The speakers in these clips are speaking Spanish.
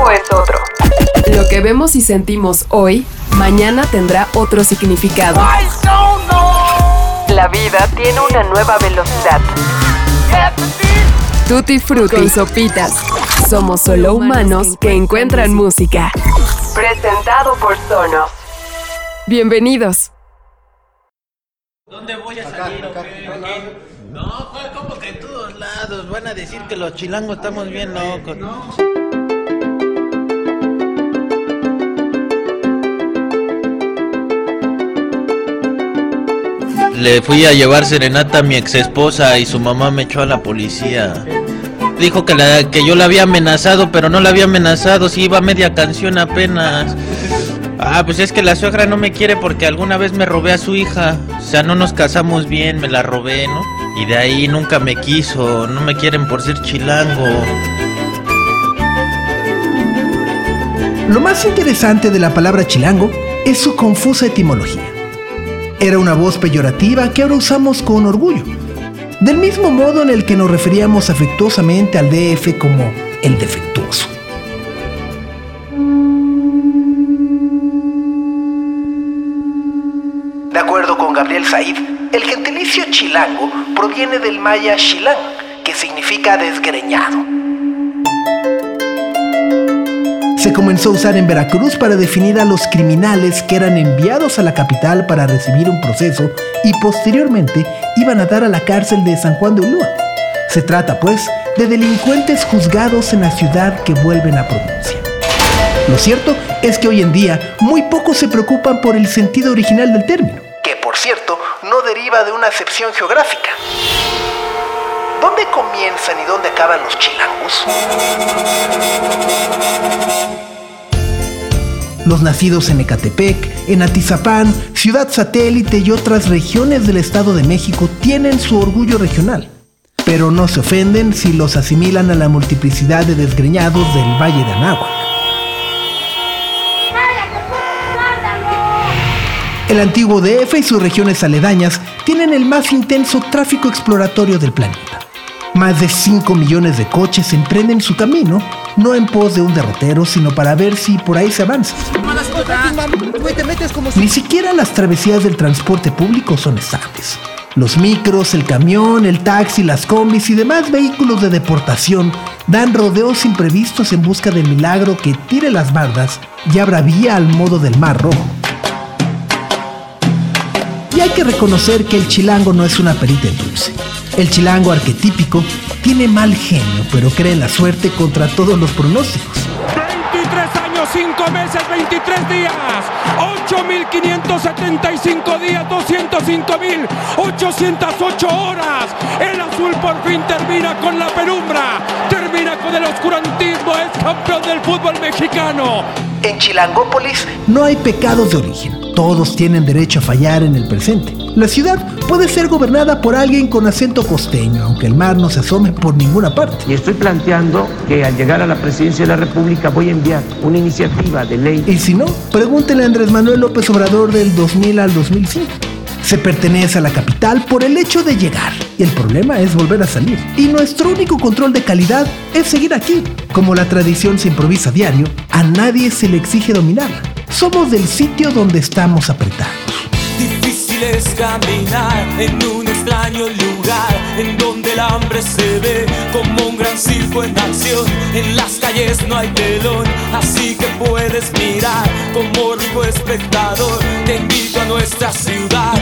tiempo es otro. Lo que vemos y sentimos hoy, mañana tendrá otro significado. La vida tiene una nueva velocidad. Tutti Frutti Sopitas. Somos solo humanos que encuentran música. Presentado por Sonos. Bienvenidos. ¿Dónde voy a salir o qué? No, pues como que en todos lados. Van a decir que los chilangos estamos bien locos. Le fui a llevar serenata a mi ex esposa y su mamá me echó a la policía. Dijo que, que yo la había amenazado, pero no la había amenazado, si iba media canción apenas. Ah, pues es que la suegra no me quiere porque alguna vez me robé a su hija. O sea, no nos casamos bien, me la robé, ¿no? Y de ahí nunca me quiso, no me quieren por ser chilango. Lo más interesante de la palabra chilango es su confusa etimología. Era una voz peyorativa que ahora usamos con orgullo, del mismo modo en el que nos referíamos afectuosamente al DF como el defectuoso. De acuerdo con Gabriel Said, el gentilicio chilango proviene del maya shilán, que significa desgreñado. Comenzó a usar en Veracruz para definir a los criminales que eran enviados a la capital para recibir un proceso y posteriormente iban a dar a la cárcel de San Juan de Ulúa. Se trata, pues, de delincuentes juzgados en la ciudad que vuelven a provincia. Lo cierto es que hoy en día muy pocos se preocupan por el sentido original del término, que por cierto no deriva de una acepción geográfica. ¿Dónde comienzan y dónde acaban los chilangos? Los nacidos en Ecatepec, en Atizapán, Ciudad Satélite y otras regiones del Estado de México tienen su orgullo regional, pero no se ofenden si los asimilan a la multiplicidad de desgreñados del Valle de Anáhuac. El antiguo DF y sus regiones aledañas tienen el más intenso tráfico exploratorio del planeta. Más de 5 millones de coches emprenden su camino, no en pos de un derrotero, sino para ver si por ahí se avanza. Ni siquiera las travesías del transporte público son estables. Los micros, el camión, el taxi, las combis y demás vehículos de deportación dan rodeos imprevistos en busca del milagro que tire las bardas y abra vía al modo del mar rojo. Hay que reconocer que el chilango no es una perita en dulce. El chilango arquetípico tiene mal genio, pero cree en la suerte contra todos los pronósticos. 23 años, 5 meses, 23 días, 8.575 días, 205.808 horas. El azul por fin termina con la penumbra, termina con el oscurantismo, es campeón del fútbol mexicano. En Chilangópolis no hay pecados de origen. Todos tienen derecho a fallar en el presente. La ciudad puede ser gobernada por alguien con acento costeño, aunque el mar no se asome por ninguna parte. Y estoy planteando que al llegar a la presidencia de la República voy a enviar una iniciativa de ley. Y si no, pregúntenle a Andrés Manuel López Obrador del 2000 al 2005. Se pertenece a la capital por el hecho de llegar. Y el problema es volver a salir. Y nuestro único control de calidad es seguir aquí. Como la tradición se improvisa diario, a nadie se le exige dominarla. Somos del sitio donde estamos apretados. Difícil es caminar en un extraño lugar en donde el hambre se ve como un gran circo en acción. En las calles no hay telón, así que puedes mirar como rico espectador. Te invito a nuestra ciudad.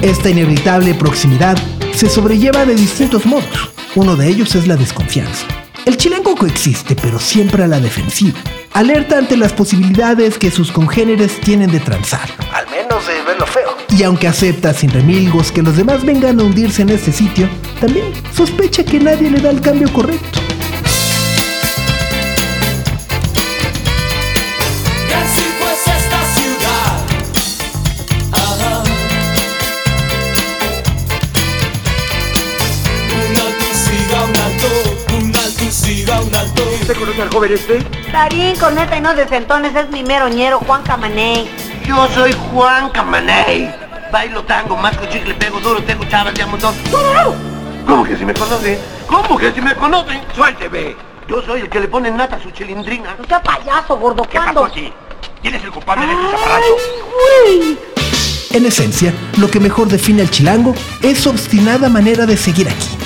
Esta inevitable proximidad se sobrelleva de distintos modos. Uno de ellos es la desconfianza. El chilango coexiste, pero siempre a la defensiva. Alerta ante las posibilidades que sus congéneres tienen de transar, al menos de verlo feo. Y aunque acepta sin remilgos que los demás vengan a hundirse en este sitio, también sospecha que nadie le da el cambio correcto. ¿Usted conoce al joven este? Darín, corneta y no desentones, es mi meroñero, Juan Camaney. Yo soy Juan Camaney. Bailo tango, masco chicle, pego duro, tengo chavas de montón. ¿Cómo que si me conocen? ¿Cómo que si me conocen? Suélteme. Yo soy el que le pone nata a su chilindrina. ¡Qué payaso, gordo! ¿Qué pasó aquí? ¿Quién es el culpable de este ¡Ay, zaparazo? güey! En esencia, lo que mejor define al chilango es su obstinada manera de seguir aquí.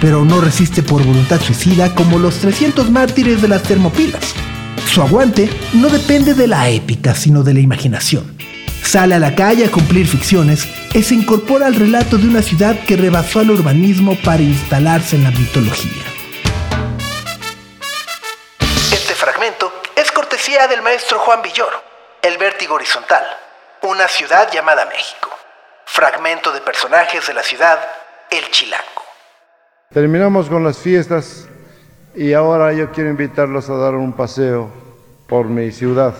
Pero no resiste por voluntad suicida como los 300 mártires de las termopilas. Su aguante no depende de la épica, sino de la imaginación. Sale a la calle a cumplir ficciones y se incorpora al relato de una ciudad que rebasó al urbanismo para instalarse en la mitología. Este fragmento es cortesía del maestro Juan Villoro, El Vértigo Horizontal, una ciudad llamada México. Fragmento de personajes de la ciudad, El Chilango. Terminamos con las fiestas y ahora yo quiero invitarlos a dar un paseo por mi ciudad.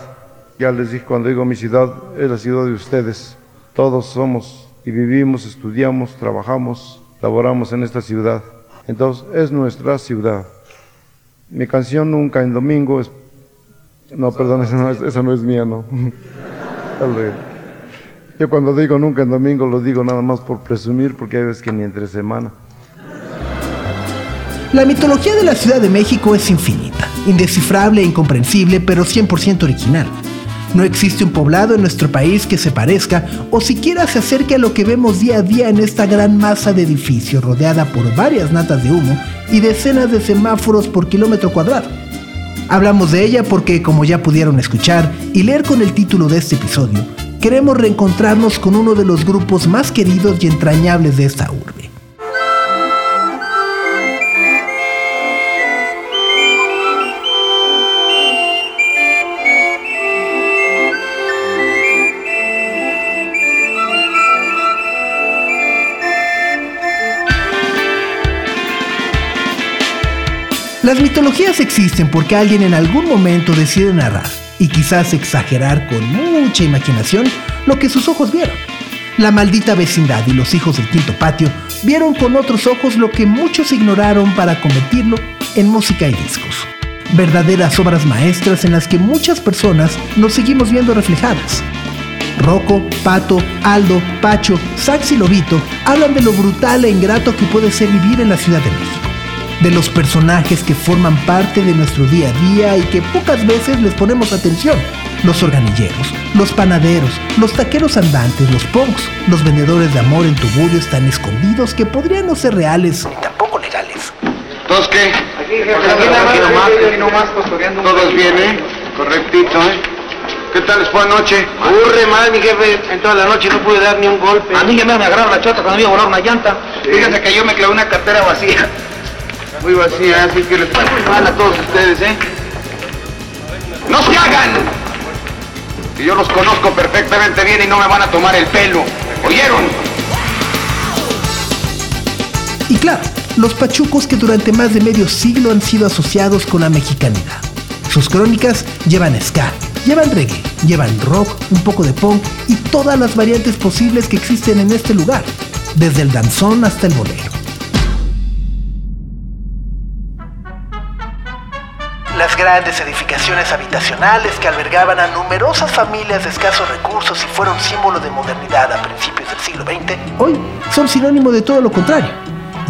Ya les dije, cuando digo mi ciudad, es la ciudad de ustedes. Todos somos y vivimos, estudiamos, trabajamos, laboramos en esta ciudad. Entonces, es nuestra ciudad. Mi canción Nunca en Domingo es... No, perdón, esa no es, esa no es mía, no. Yo cuando digo Nunca en Domingo lo digo nada más por presumir, porque hay veces que ni entre semana. La mitología de la Ciudad de México es infinita, indescifrable e incomprensible, pero 100% original. No existe un poblado en nuestro país que se parezca o siquiera se acerque a lo que vemos día a día en esta gran masa de edificios rodeada por varias natas de humo y decenas de semáforos por kilómetro cuadrado. Hablamos de ella porque, como ya pudieron escuchar y leer con el título de este episodio, queremos reencontrarnos con uno de los grupos más queridos y entrañables de esta urbe. Las mitologías existen porque alguien en algún momento decide narrar y quizás exagerar con mucha imaginación lo que sus ojos vieron. La maldita vecindad y los hijos del quinto patio vieron con otros ojos lo que muchos ignoraron para convertirlo en música y discos. Verdaderas obras maestras en las que muchas personas nos seguimos viendo reflejadas. Rocco, Pato, Aldo, Pacho, Sax y Lobito hablan de lo brutal e ingrato que puede ser vivir en la Ciudad de México de los personajes que forman parte de nuestro día a día y que pocas veces les ponemos atención. Los organilleros, los panaderos, los taqueros andantes, los punks, los vendedores de amor en tuburios tan escondidos que podrían no ser reales ni tampoco legales. ¿Todos qué? Aquí, jefe, aquí nomás, aquí nomás costoreando un Todos bien, ¿eh? Correctito, ¿eh? ¿Qué tal les fue anoche? Aburre mal, mi jefe. En toda la noche no pude dar ni un golpe. A mí ya me agarraron la chota cuando iba a volar una llanta. Fíjense que yo me clavé una cartera vacía. Muy vacía, así que les mal a todos ustedes, ¿eh? ¡No se hagan! Que yo los conozco perfectamente bien y no me van a tomar el pelo. ¿Oyeron? Y claro, los pachucos que durante más de medio siglo han sido asociados con la mexicanidad. Sus crónicas llevan ska, llevan reggae, llevan rock, un poco de punk y todas las variantes posibles que existen en este lugar, desde el danzón hasta el bolero. Las grandes edificaciones habitacionales que albergaban a numerosas familias de escasos recursos y fueron símbolo de modernidad a principios del siglo XX, hoy son sinónimo de todo lo contrario.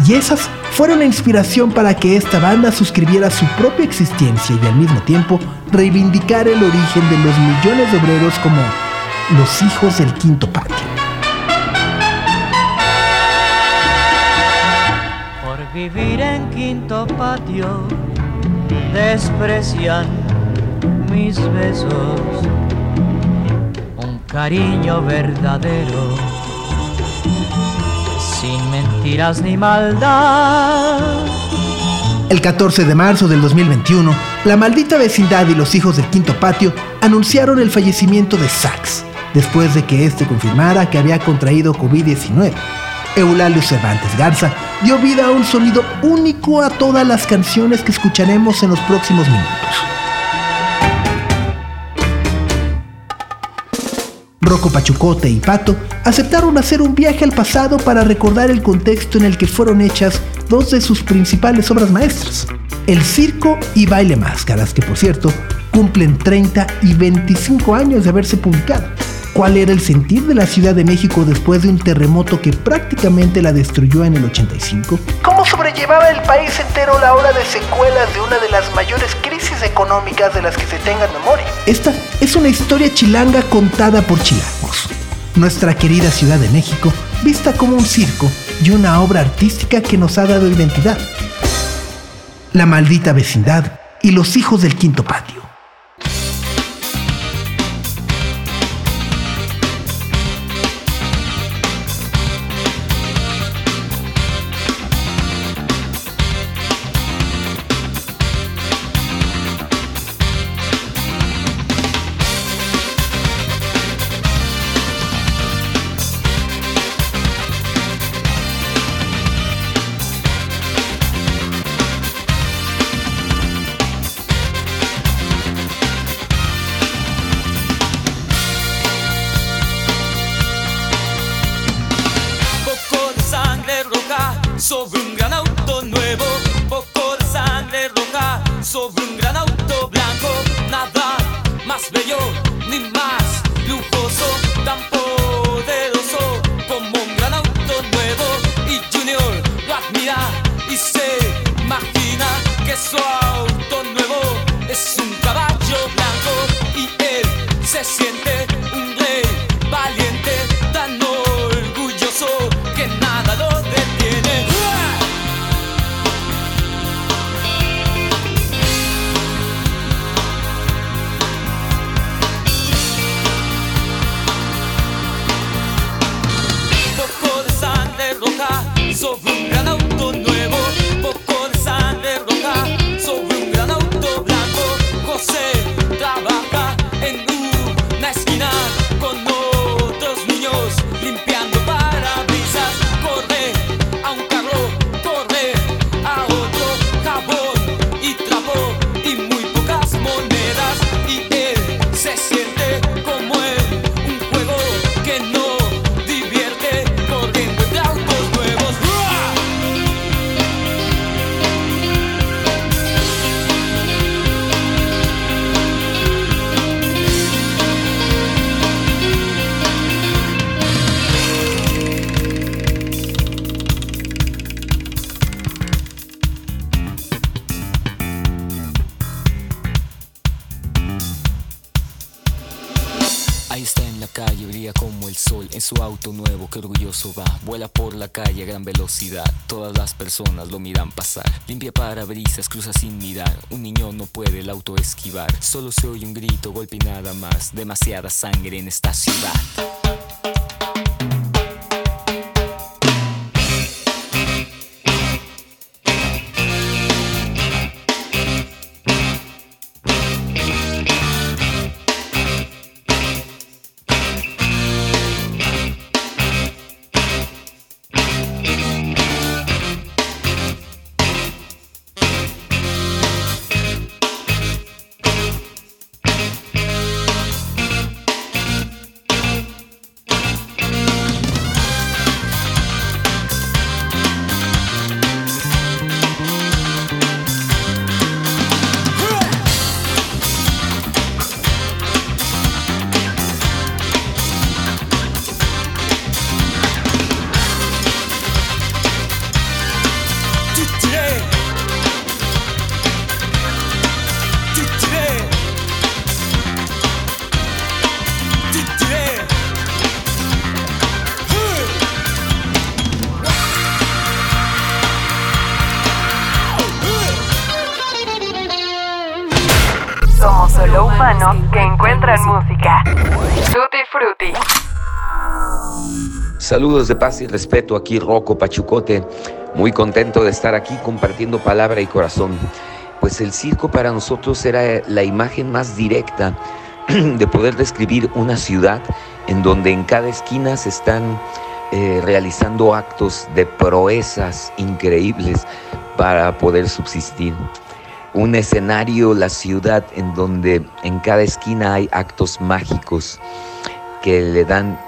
Y esas fueron la inspiración para que esta banda suscribiera su propia existencia y al mismo tiempo reivindicar el origen de los millones de obreros como los hijos del quinto patio. Por vivir en quinto patio desprecian mis besos, un cariño verdadero, sin mentiras ni maldad. El 14 de marzo del 2021, la maldita vecindad y los hijos del quinto patio anunciaron el fallecimiento de Sax, después de que éste confirmara que había contraído COVID-19. Eulalio Cervantes Garza dio vida a un sonido único a todas las canciones que escucharemos en los próximos minutos. Rocco Pachucote y Pato aceptaron hacer un viaje al pasado para recordar el contexto en el que fueron hechas dos de sus principales obras maestras, el circo y baile máscaras, que por cierto cumplen 30 y 25 años de haberse publicado. Cuál era el sentir de la Ciudad de México después de un terremoto que prácticamente la destruyó en el 85? ¿Cómo sobrellevaba el país entero la hora de secuelas de una de las mayores crisis económicas de las que se tenga memoria? Esta es una historia chilanga contada por chilangos. Nuestra querida Ciudad de México, vista como un circo y una obra artística que nos ha dado identidad. La maldita vecindad y los hijos del quinto patio. Todas las personas lo miran pasar. Limpia parabrisas, cruza sin mirar. Un niño no puede el auto esquivar. Solo se oye un grito, golpe y nada más. Demasiada sangre en esta ciudad. De paz y respeto, aquí Rocco Pachucote, muy contento de estar aquí compartiendo palabra y corazón. Pues el circo para nosotros era la imagen más directa de poder describir una ciudad en donde en cada esquina se están eh, realizando actos de proezas increíbles para poder subsistir. Un escenario, la ciudad en donde en cada esquina hay actos mágicos que le dan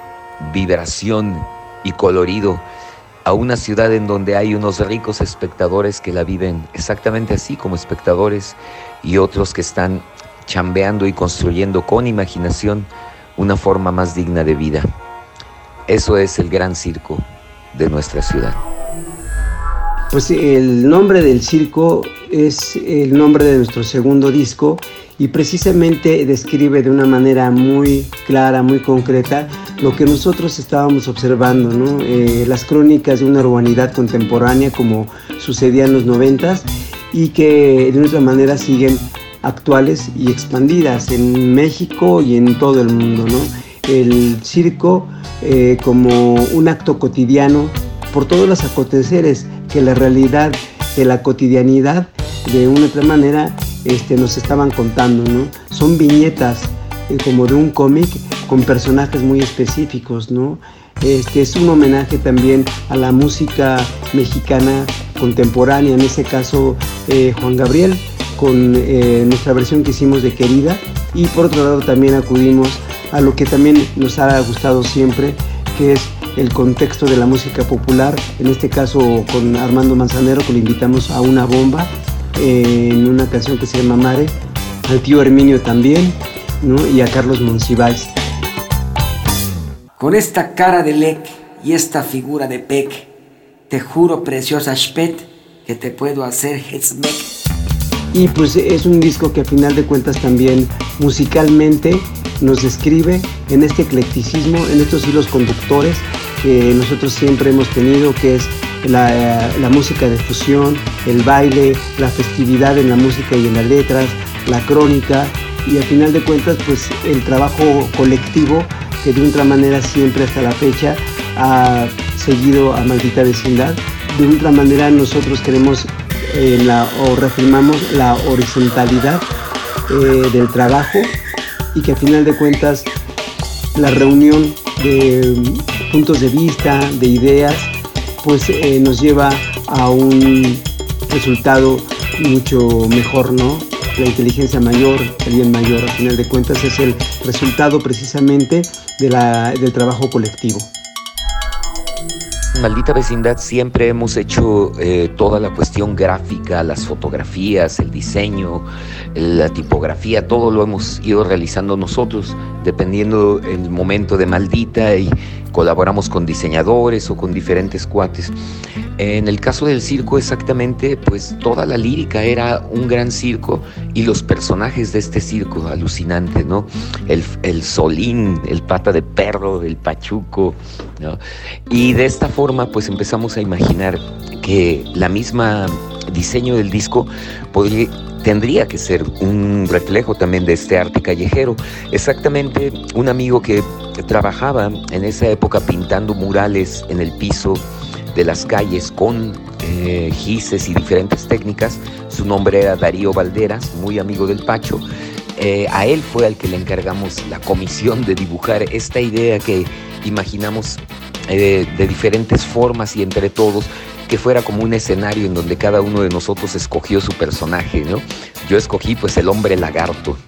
vibración y colorido a una ciudad en donde hay unos ricos espectadores que la viven exactamente así como espectadores y otros que están chambeando y construyendo con imaginación una forma más digna de vida. Eso es el gran circo de nuestra ciudad. Pues el nombre del circo es el nombre de nuestro segundo disco y precisamente describe de una manera muy clara, muy concreta lo que nosotros estábamos observando, eh, las crónicas de una urbanidad contemporánea como sucedía en los noventas y que de otra manera siguen actuales y expandidas en México y en todo el mundo. El circo eh, como un acto cotidiano por todos los aconteceres que la realidad de la cotidianidad de una otra manera este, nos estaban contando, ¿no? Son viñetas eh, como de un cómic con personajes muy específicos. Este, es un homenaje también a la música mexicana contemporánea, en ese caso eh, Juan Gabriel, con eh, nuestra versión que hicimos de Querida, y por otro lado también acudimos a lo que también nos ha gustado siempre, que es el contexto de la música popular, en este caso con Armando Manzanero, que le invitamos a una bomba en una canción que se llama Mare, al tío Herminio también, y a Carlos Monsiváis. Con esta cara de Lec y esta figura de Peck, te juro, preciosa Spet, que te puedo hacer Hezmek. Y pues es un disco que a final de cuentas también musicalmente nos describe en este eclecticismo, en estos hilos conductores que nosotros siempre hemos tenido, que es la, música de fusión, el baile, la festividad en la música y en las letras, la crónica y al final de cuentas pues el trabajo colectivo que de otra manera siempre hasta la fecha ha seguido a Maldita Vecindad. De otra manera nosotros queremos eh, la, o reafirmamos la horizontalidad eh, del trabajo y que a final de cuentas la reunión de puntos de vista, de ideas, pues eh, nos lleva a un resultado mucho mejor, ¿no? La inteligencia mayor, el bien mayor, al final de cuentas es el resultado precisamente del trabajo colectivo. Maldita Vecindad siempre hemos hecho eh, toda la cuestión gráfica, las fotografías, el diseño, la tipografía, todo lo hemos ido realizando nosotros, dependiendo el momento de Maldita y colaboramos con diseñadores o con diferentes cuates. En el caso del circo exactamente, pues toda la lírica era un gran circo y los personajes de este circo, alucinante, ¿no? El, el solín, el pata de perro, el pachuco, ¿no? Y de esta forma pues empezamos a imaginar que la misma diseño del disco podría, tendría que ser un reflejo también de este arte callejero. Exactamente un amigo que trabajaba en esa época pintando murales en el piso de las calles con eh, gises y diferentes técnicas. Su nombre era Darío Valderas, muy amigo del Pacho. Eh, a él fue al que le encargamos la comisión de dibujar esta idea que imaginamos eh, de diferentes formas y entre todos que fuera como un escenario en donde cada uno de nosotros escogió su personaje, ¿no? Yo escogí pues el hombre lagarto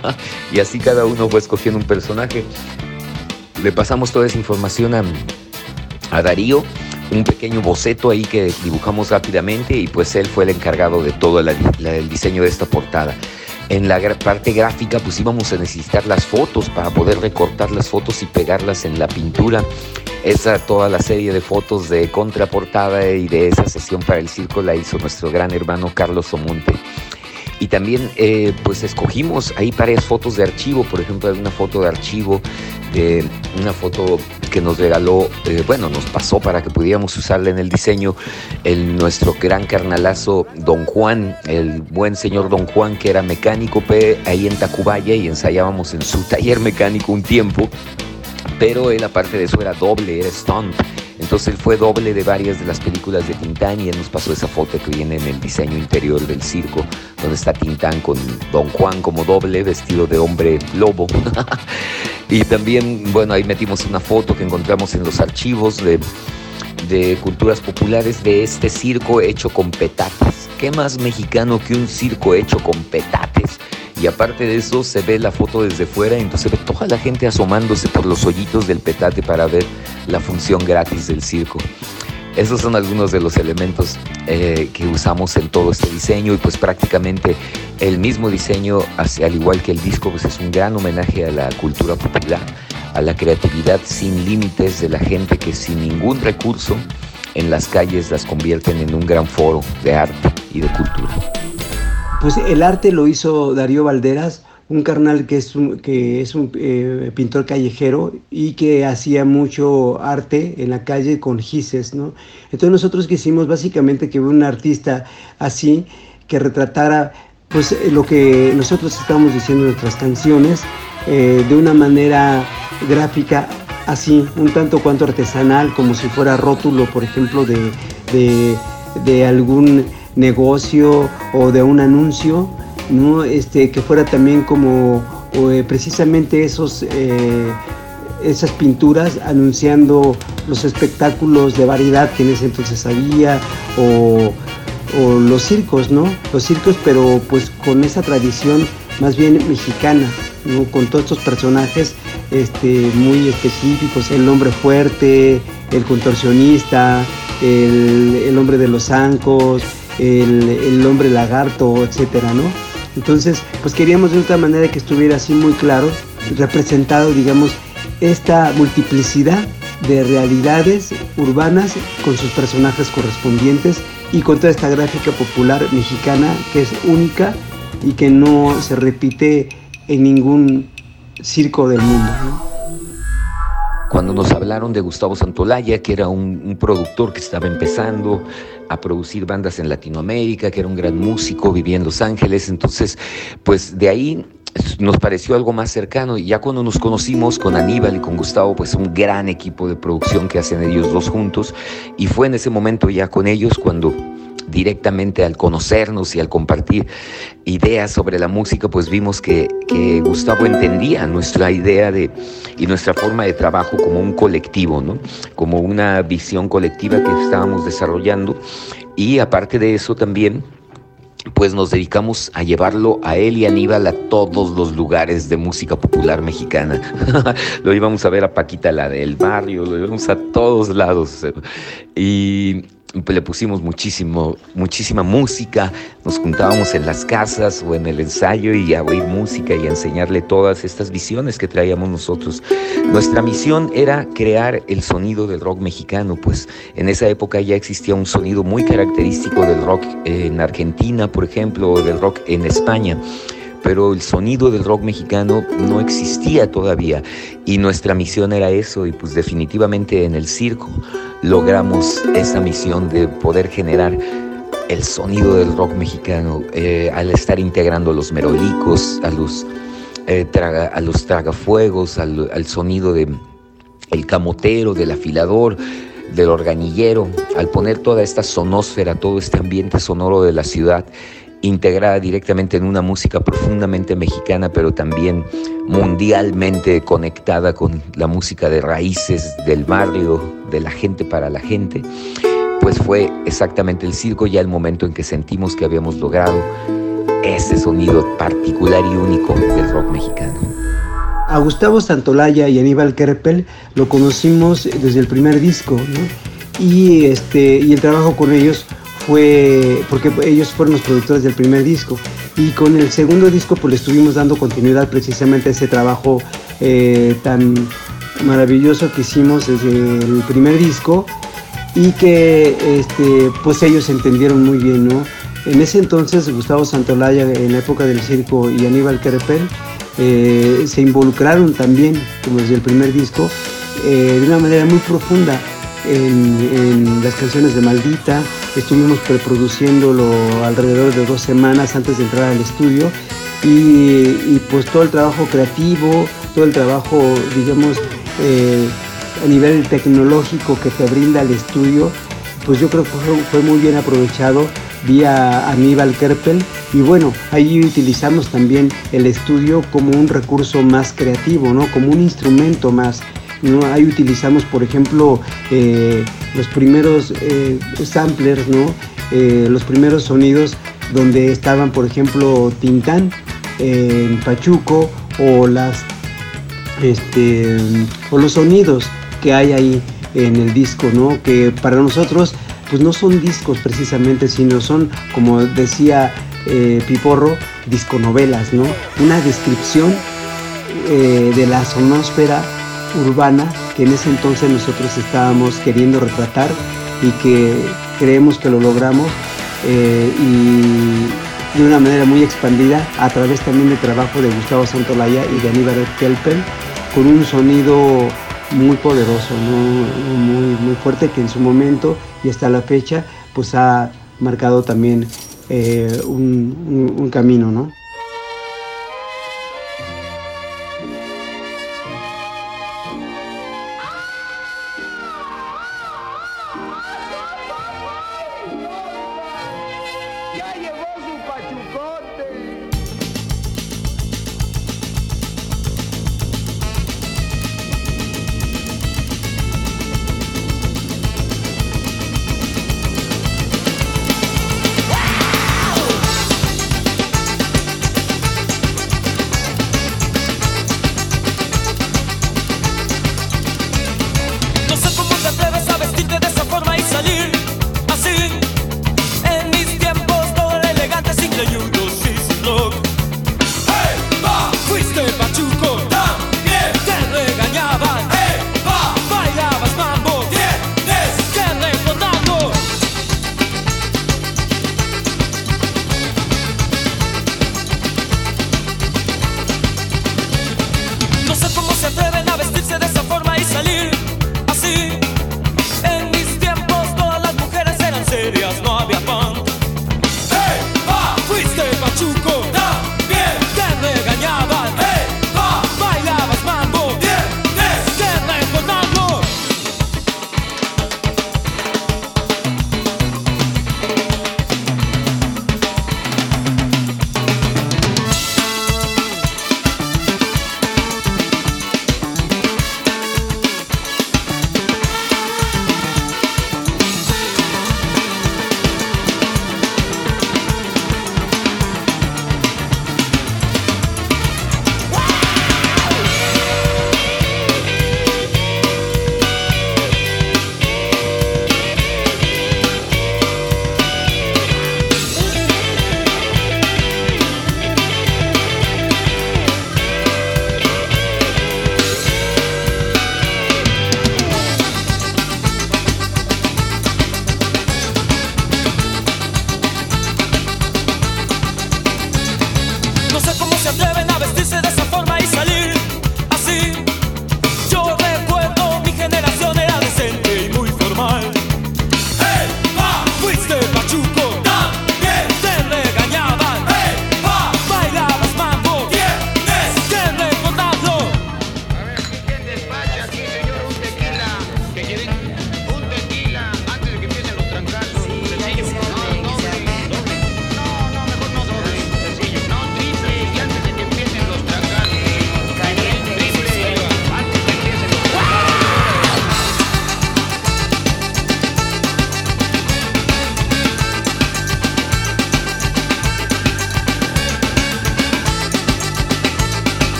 y así cada uno fue escogiendo un personaje. Le pasamos toda esa información a, a Darío un pequeño boceto ahí que dibujamos rápidamente y pues él fue el encargado de todo el diseño de esta portada. En la parte gráfica pues íbamos a necesitar las fotos para poder recortar las fotos y pegarlas en la pintura. Esa toda la serie de fotos de contraportada y de esa sesión para el circo la hizo nuestro gran hermano Carlos Omonte. Y también eh, pues escogimos ahí varias fotos de archivo, por ejemplo, hay una foto de archivo, de una foto que nos regaló, eh, bueno, nos pasó para que pudiéramos usarla en el diseño, el, nuestro gran carnalazo Don Juan, el buen señor Don Juan que era mecánico ahí en Tacubaya y ensayábamos en su taller mecánico un tiempo, pero él aparte de eso era doble, era stunt entonces él fue doble de varias de las películas de Tintán y él nos pasó esa foto que viene en el diseño interior del circo, donde está Tintán con Don Juan como doble, vestido de hombre lobo. y también, bueno, ahí metimos una foto que encontramos en los archivos de, de culturas populares de este circo hecho con petates. ¿Qué más mexicano que un circo hecho con petates? Y aparte de eso se ve la foto desde fuera, entonces ve toda la gente asomándose por los hoyitos del petate para ver la función gratis del circo. Esos son algunos de los elementos eh, que usamos en todo este diseño y pues prácticamente El mismo diseño, al igual que el disco, pues es un gran homenaje a la cultura popular, a la creatividad sin límites de la gente que sin ningún recurso en las calles las convierten en un gran foro de arte y de cultura. Pues el arte lo hizo Darío Valderas, un carnal que es un, que es eh, pintor callejero y que hacía mucho arte en la calle con gises, ¿no? Entonces nosotros quisimos básicamente que un artista así, que retratara pues lo que nosotros estamos diciendo en nuestras canciones eh, de una manera gráfica así, un tanto cuanto artesanal, como si fuera rótulo, por ejemplo, de, de algún negocio o de un anuncio ¿no? Este, que fuera también como eh, precisamente esos, eh, esas pinturas anunciando los espectáculos de variedad que en ese entonces había o, los circos, ¿no? Los circos, pero pues con esa tradición más bien mexicana, ¿no? Con todos estos personajes este, muy específicos, el hombre fuerte, el contorsionista, el, hombre de los zancos, el, el hombre lagarto, etcétera, ¿no? Entonces, pues queríamos de otra manera que estuviera así muy claro, representado, digamos, esta multiplicidad de realidades urbanas con sus personajes correspondientes y con toda esta gráfica popular mexicana que es única y que no se repite en ningún circo del mundo. Cuando nos hablaron de Gustavo Santolaya, que era un, productor que estaba empezando, a producir bandas en Latinoamérica, que era un gran músico, vivía en Los Ángeles, entonces, pues de ahí nos pareció algo más cercano. Y ya cuando nos conocimos con Aníbal y con Gustavo, pues un gran equipo de producción que hacen ellos dos juntos. Y fue en ese momento ya con ellos cuando directamente al conocernos y al compartir ideas sobre la música, pues vimos que, Gustavo entendía nuestra idea de, y nuestra forma de trabajo como un colectivo, ¿no? como una visión colectiva que estábamos desarrollando. Y aparte de eso también, pues nos dedicamos a llevarlo a él y a Aníbal a todos los lugares de música popular mexicana. lo íbamos a ver a Paquita, la del barrio, lo íbamos a todos lados. Y le pusimos muchísimo, muchísima música, nos juntábamos en las casas o en el ensayo y a oír música y a enseñarle todas estas visiones que traíamos nosotros. Nuestra misión era crear el sonido del rock mexicano, pues en esa época ya existía un sonido muy característico del rock en Argentina, por ejemplo, o del rock en España pero el sonido del rock mexicano no existía todavía y nuestra misión era eso y pues definitivamente en el circo logramos esa misión de poder generar el sonido del rock mexicano eh, al estar integrando a los merolicos, a los, eh, a los tragafuegos, al, al sonido de el camotero, del afilador, del organillero, al poner toda esta sonósfera, todo este ambiente sonoro de la ciudad integrada directamente en una música profundamente mexicana, pero también mundialmente conectada con la música de raíces del barrio, de la gente para la gente, pues fue exactamente el circo ya el momento en que sentimos que habíamos logrado ese sonido particular y único del rock mexicano. A Gustavo Santolaya y Aníbal Kerpel lo conocimos desde el primer disco, y, este, y el trabajo con ellos fue porque ellos fueron los productores del primer disco y con el segundo disco pues le estuvimos dando continuidad precisamente a ese trabajo eh, tan maravilloso que hicimos desde el primer disco y que este, pues ellos entendieron muy bien, ¿no? En ese entonces Gustavo Santolaya en la época del circo y Aníbal Kerepel eh, se involucraron también, como desde el primer disco, eh, de una manera muy profunda en, las canciones de Maldita. Estuvimos preproduciéndolo alrededor de dos semanas antes de entrar al estudio. Y, pues todo el trabajo creativo, todo el trabajo, digamos, eh, a nivel tecnológico que te brinda el estudio, pues yo creo que fue, muy bien aprovechado vía Aníbal Kerpel y bueno, ahí utilizamos también el estudio como un recurso más creativo, ¿no? Como un instrumento más. Ahí utilizamos, por ejemplo, eh, los primeros eh, samplers, ¿no? Los primeros sonidos donde estaban, por ejemplo, Tintán en Pachuco o las este, o los sonidos que hay ahí en el disco, ¿no? Que para nosotros pues no son discos precisamente, sino son, como decía eh, Piporro, disconovelas, ¿no? Una descripción eh, de la sonósfera urbana que en ese entonces nosotros estábamos queriendo retratar y que creemos que lo logramos eh, y de una manera muy expandida a través también del trabajo de Gustavo Santolaya y de Aníbal Kelpen con un sonido muy poderoso, muy, muy fuerte que en su momento y hasta la fecha pues ha marcado también eh, un, un camino, ¿no?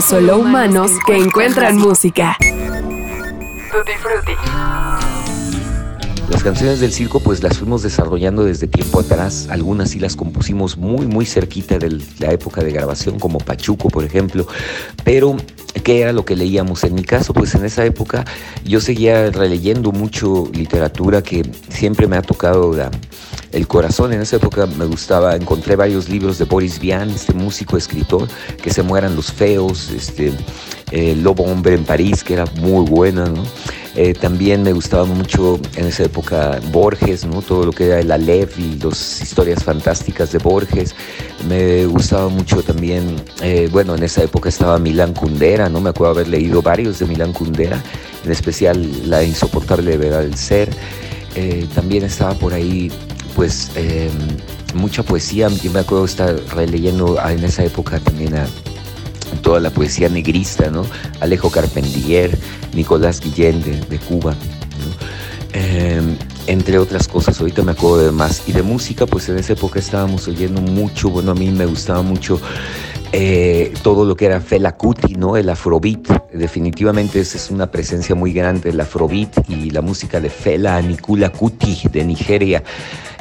Solo humanos que encuentran música. Las canciones del circo pues las fuimos desarrollando desde tiempo atrás, algunas sí las compusimos muy muy cerquita de la época de grabación como Pachuco por ejemplo, pero ¿qué era lo que leíamos? En mi caso pues en esa época yo seguía releyendo mucho literatura que siempre me ha tocado la, el corazón. En esa época me gustaba, encontré varios libros de Boris Vian, este músico escritor, que se mueran los feos, este, el Lobo Hombre en París, que era muy buena, ¿no? Eh, también me gustaba mucho en esa época Borges, ¿no? todo lo que era el Aleph y las historias fantásticas de Borges. Me gustaba mucho también, eh, bueno, en esa época estaba Milán Kundera, ¿no? me acuerdo haber leído varios de Milán Kundera, en especial La insoportable verdad del ser. Eh, también estaba por ahí pues em, mucha poesía. Yo me acuerdo estar releyendo en esa época también a toda la poesía negrista, ¿no? Alejo Carpentier, Nicolás Guillén de, Cuba, em, entre otras cosas, ahorita me acuerdo de más. Y de música, pues en esa época estábamos oyendo mucho, bueno, a mí me gustaba mucho eh, todo lo que era Fela Kuti, ¿no? El afrobeat. Definitivamente esa es una presencia muy grande, el afrobeat y la música de Fela Anikula Kuti de Nigeria.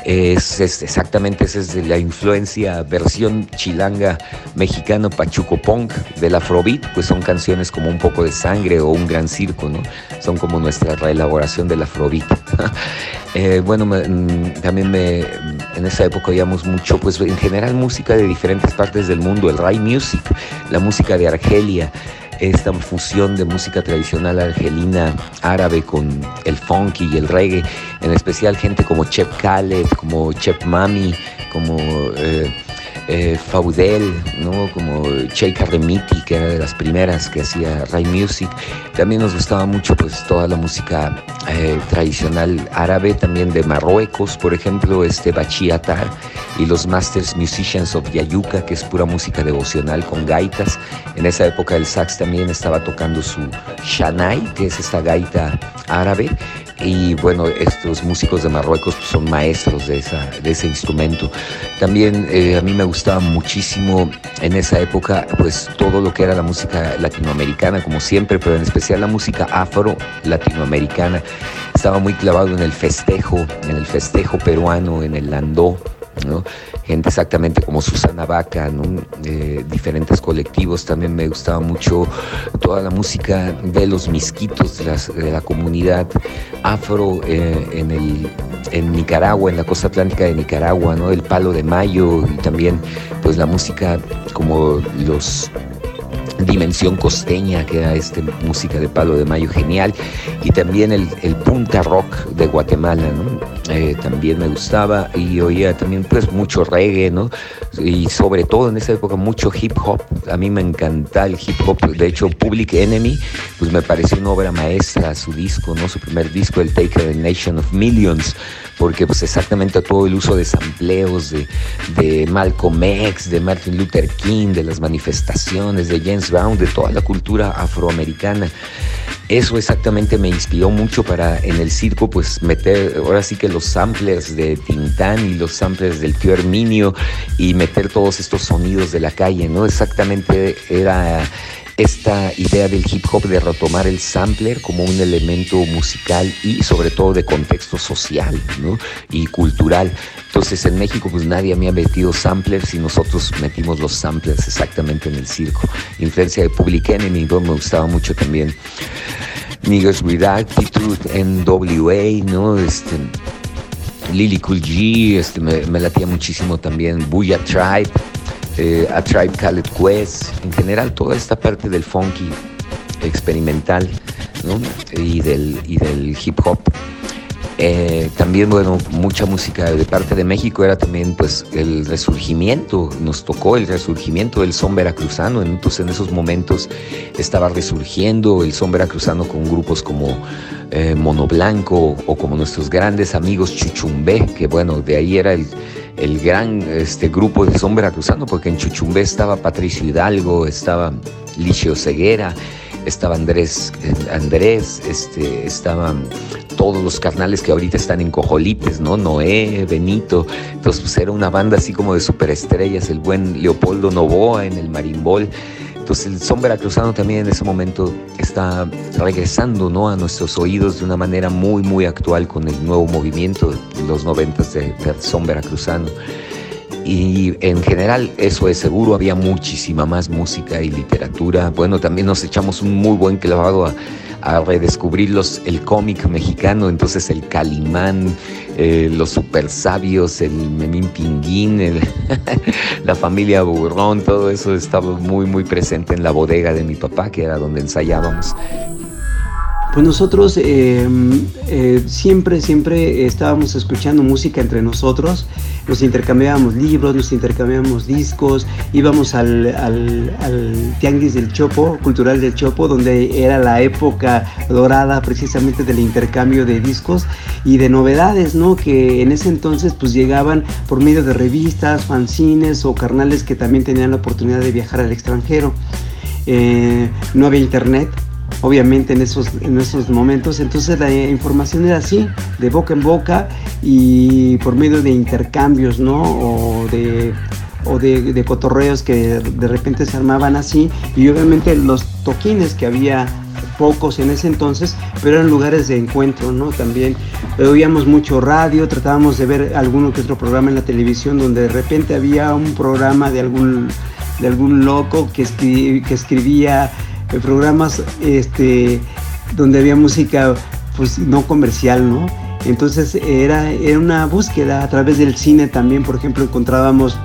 Es, exactamente esa es la influencia versión chilanga mexicano Pachuco Punk del Afrobeat, pues son canciones como un poco de sangre o un gran circo, ¿no? Son como nuestra reelaboración del Afrobeat. Eh, bueno, mm, también me, en esa época oíamos mucho, pues en general música de diferentes partes del mundo, el Rai Music, la música de Argelia, esta fusión de música tradicional argelina árabe con el funky y el reggae, en especial gente como Chef Khaled, como Chef Mami, como eh, eh, Faudel, ¿no? como Sheikha Remiti, que era de las primeras que hacía Ray Music. También nos gustaba mucho pues toda la música eh, tradicional árabe, también de Marruecos, por ejemplo, este Bachiatar y los Masters Musicians of Yayuca, que es pura música devocional con gaitas. En esa época el sax también estaba tocando su shanai, que es esta gaita árabe. Y bueno, estos músicos de Marruecos pues, son maestros de, esa, de ese instrumento. También eh, a mí me gustaba muchísimo en esa época pues todo lo que era la música latinoamericana, como siempre, pero en especial la música afro-latinoamericana. Estaba muy clavado en el festejo, en el festejo peruano, en el landó Exactamente como Susana Vaca, eh, diferentes colectivos. También me gustaba mucho toda la música de los misquitos de, la comunidad afro eh, en, el, en Nicaragua, en la costa atlántica de Nicaragua, ¿no? El palo de mayo y también pues la música como los dimensión costeña, que era este, música de palo de mayo genial, y también el, el punta rock de Guatemala, eh, también me gustaba, y oía también pues mucho reggae, ¿no? Y sobre todo en esa época mucho hip hop, a mí me encanta el hip hop, de hecho Public Enemy, pues me pareció una obra maestra su disco, ¿no? Su primer disco, el Take a Nation of Millions, porque pues exactamente todo el uso de sampleos de, de Malcolm X, de Martin Luther King, de las manifestaciones, de James Brown, de toda la cultura afroamericana. Eso exactamente me inspiró mucho para en el circo pues meter ahora sí que los samplers de Tintán y los samplers del tío Herminio y meter todos estos sonidos de la calle, ¿no? Exactamente era esta idea del hip hop de retomar el sampler como un elemento musical y sobre todo de contexto social y cultural. Entonces en México pues nadie me ha metido samplers y nosotros metimos los samplers exactamente en el circo. Influencia de Public Enemy, me gustaba mucho también. Niggas with Attitude, NWA, ¿no? Este, Lily Cool G, este, me, me latía muchísimo también Booyah Tribe. Eh, a Tribe Called Quest, en general toda esta parte del funky experimental y, del, y del hip hop. Eh, también, bueno, mucha música de parte de México era también, pues, el resurgimiento, nos tocó el resurgimiento del son veracruzano, entonces en esos momentos estaba resurgiendo el son veracruzano con grupos como eh, Mono Blanco o como nuestros grandes amigos Chuchumbé, que bueno, de ahí era el, el gran este, grupo de son veracruzano, porque en Chuchumbé estaba Patricio Hidalgo, estaba Licio Ceguera, estaba Andrés, Andrés, este, estaban todos los carnales que ahorita están en Cojolites, ¿no? Noé, Benito. Entonces, pues era una banda así como de superestrellas, el buen Leopoldo Novoa en el marimbol. Entonces el son veracruzano también en ese momento está regresando ¿no? a nuestros oídos de una manera muy muy actual con el nuevo movimiento de los noventas de, son veracruzano. Y en general eso es seguro, había muchísima más música y literatura. Bueno, también nos echamos un muy buen clavado a, a redescubrir los, el cómic mexicano, entonces el Calimán, eh, los super sabios, el Memín Pinguín, la familia Burrón, todo eso estaba muy, muy presente en la bodega de mi papá, que era donde ensayábamos. Pues nosotros em, eh, siempre, siempre estábamos escuchando música entre nosotros, nos intercambiábamos libros, nos intercambiábamos discos, íbamos al, al, Tianguis del Chopo, cultural del Chopo, donde era la época dorada precisamente del intercambio de discos y de novedades, ¿no? Que en ese entonces pues llegaban por medio de revistas, fanzines o carnales que también tenían la oportunidad de viajar al extranjero. Eh, no había internet, obviamente en esos, en esos momentos. Entonces la información era así, de boca en boca y por medio de intercambios, ¿no? O de o de, cotorreos que de repente se armaban así y obviamente los toquines que había pocos en ese entonces, pero eran lugares de encuentro, ¿no? También oíamos mucho radio, tratábamos de ver alguno que otro programa en la televisión donde de repente había un programa de algún, de algún loco que, que escribía programas este, donde había música pues no comercial, ¿no? Entonces era, era una búsqueda a través del cine también, por ejemplo, encontrábamos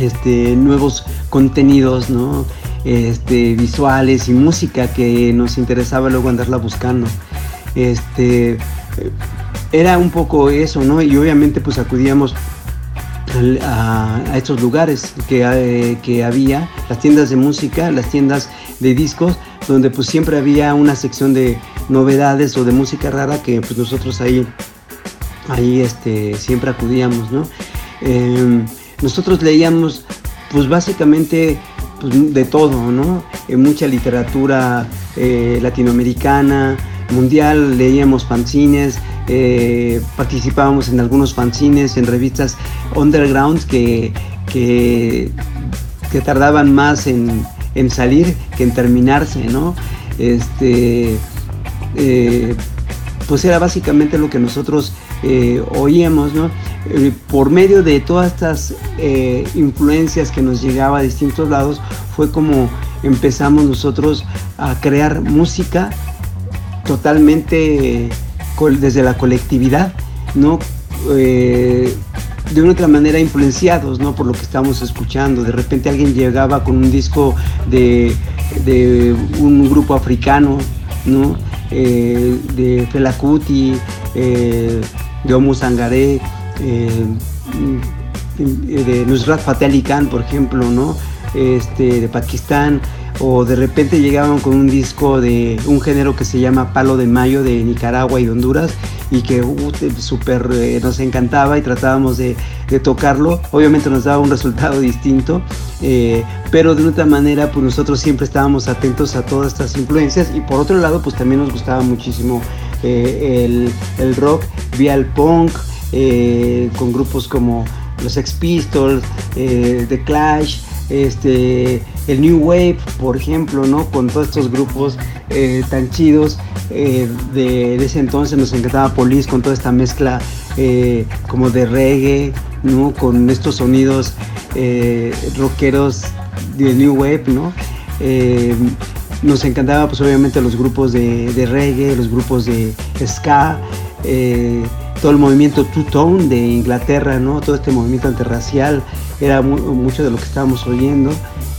este, nuevos contenidos, ¿no? Este, visuales y música que nos interesaba luego andarla buscando. Este, era un poco eso, ¿no? Y obviamente pues acudíamos a, estos lugares que, eh, que, había, las tiendas de música, las tiendas de discos, donde pues siempre había una sección de novedades o de música rara que pues nosotros ahí, ahí este, siempre acudíamos, ¿no? Em, nosotros leíamos pues básicamente pues, de todo, ¿no? Eh, mucha literatura eh, latinoamericana, mundial, leíamos fanzines, eh, participábamos en algunos fanzines, en revistas underground que, que, tardaban más en, salir que en terminarse, ¿no? Este, pues era básicamente lo que nosotros oíamos, ¿no? Eh, por medio de todas estas eh, influencias que nos llegaba a distintos lados, fue como empezamos nosotros a crear música totalmente desde la colectividad, ¿no? Eh, de una otra manera influenciados ¿no? por lo que estamos escuchando. De repente alguien llegaba con un disco de, un grupo africano, ¿no? de Fela Kuti, de Omu Sangaré, eh, de Nusrat Fateh Khan, por ejemplo, ¿no? Este, de Pakistán, o de repente llegaban con un disco de un género que se llama Palo de Mayo de Nicaragua y Honduras y que uh, eh, nos encantaba y tratábamos de, tocarlo. Obviamente nos daba un resultado distinto, eh, pero de otra manera pues nosotros siempre estábamos atentos a todas estas influencias y por otro lado pues también nos gustaba muchísimo el, el rock vía el punk, eh, con grupos como los Sex Pistols, eh, The Clash, este, el New Wave, por ejemplo, ¿no? Con todos estos grupos eh, tan chidos de, ese entonces nos encantaba Police con toda esta mezcla como de reggae, ¿no? Con estos sonidos rockeros de New Wave, ¿no? nos encantaba pues obviamente los grupos de reggae, los grupos de ska, todo el movimiento Two-Tone de Inglaterra, ¿no? todo este movimiento antirracial, era mucho de lo que estábamos oyendo.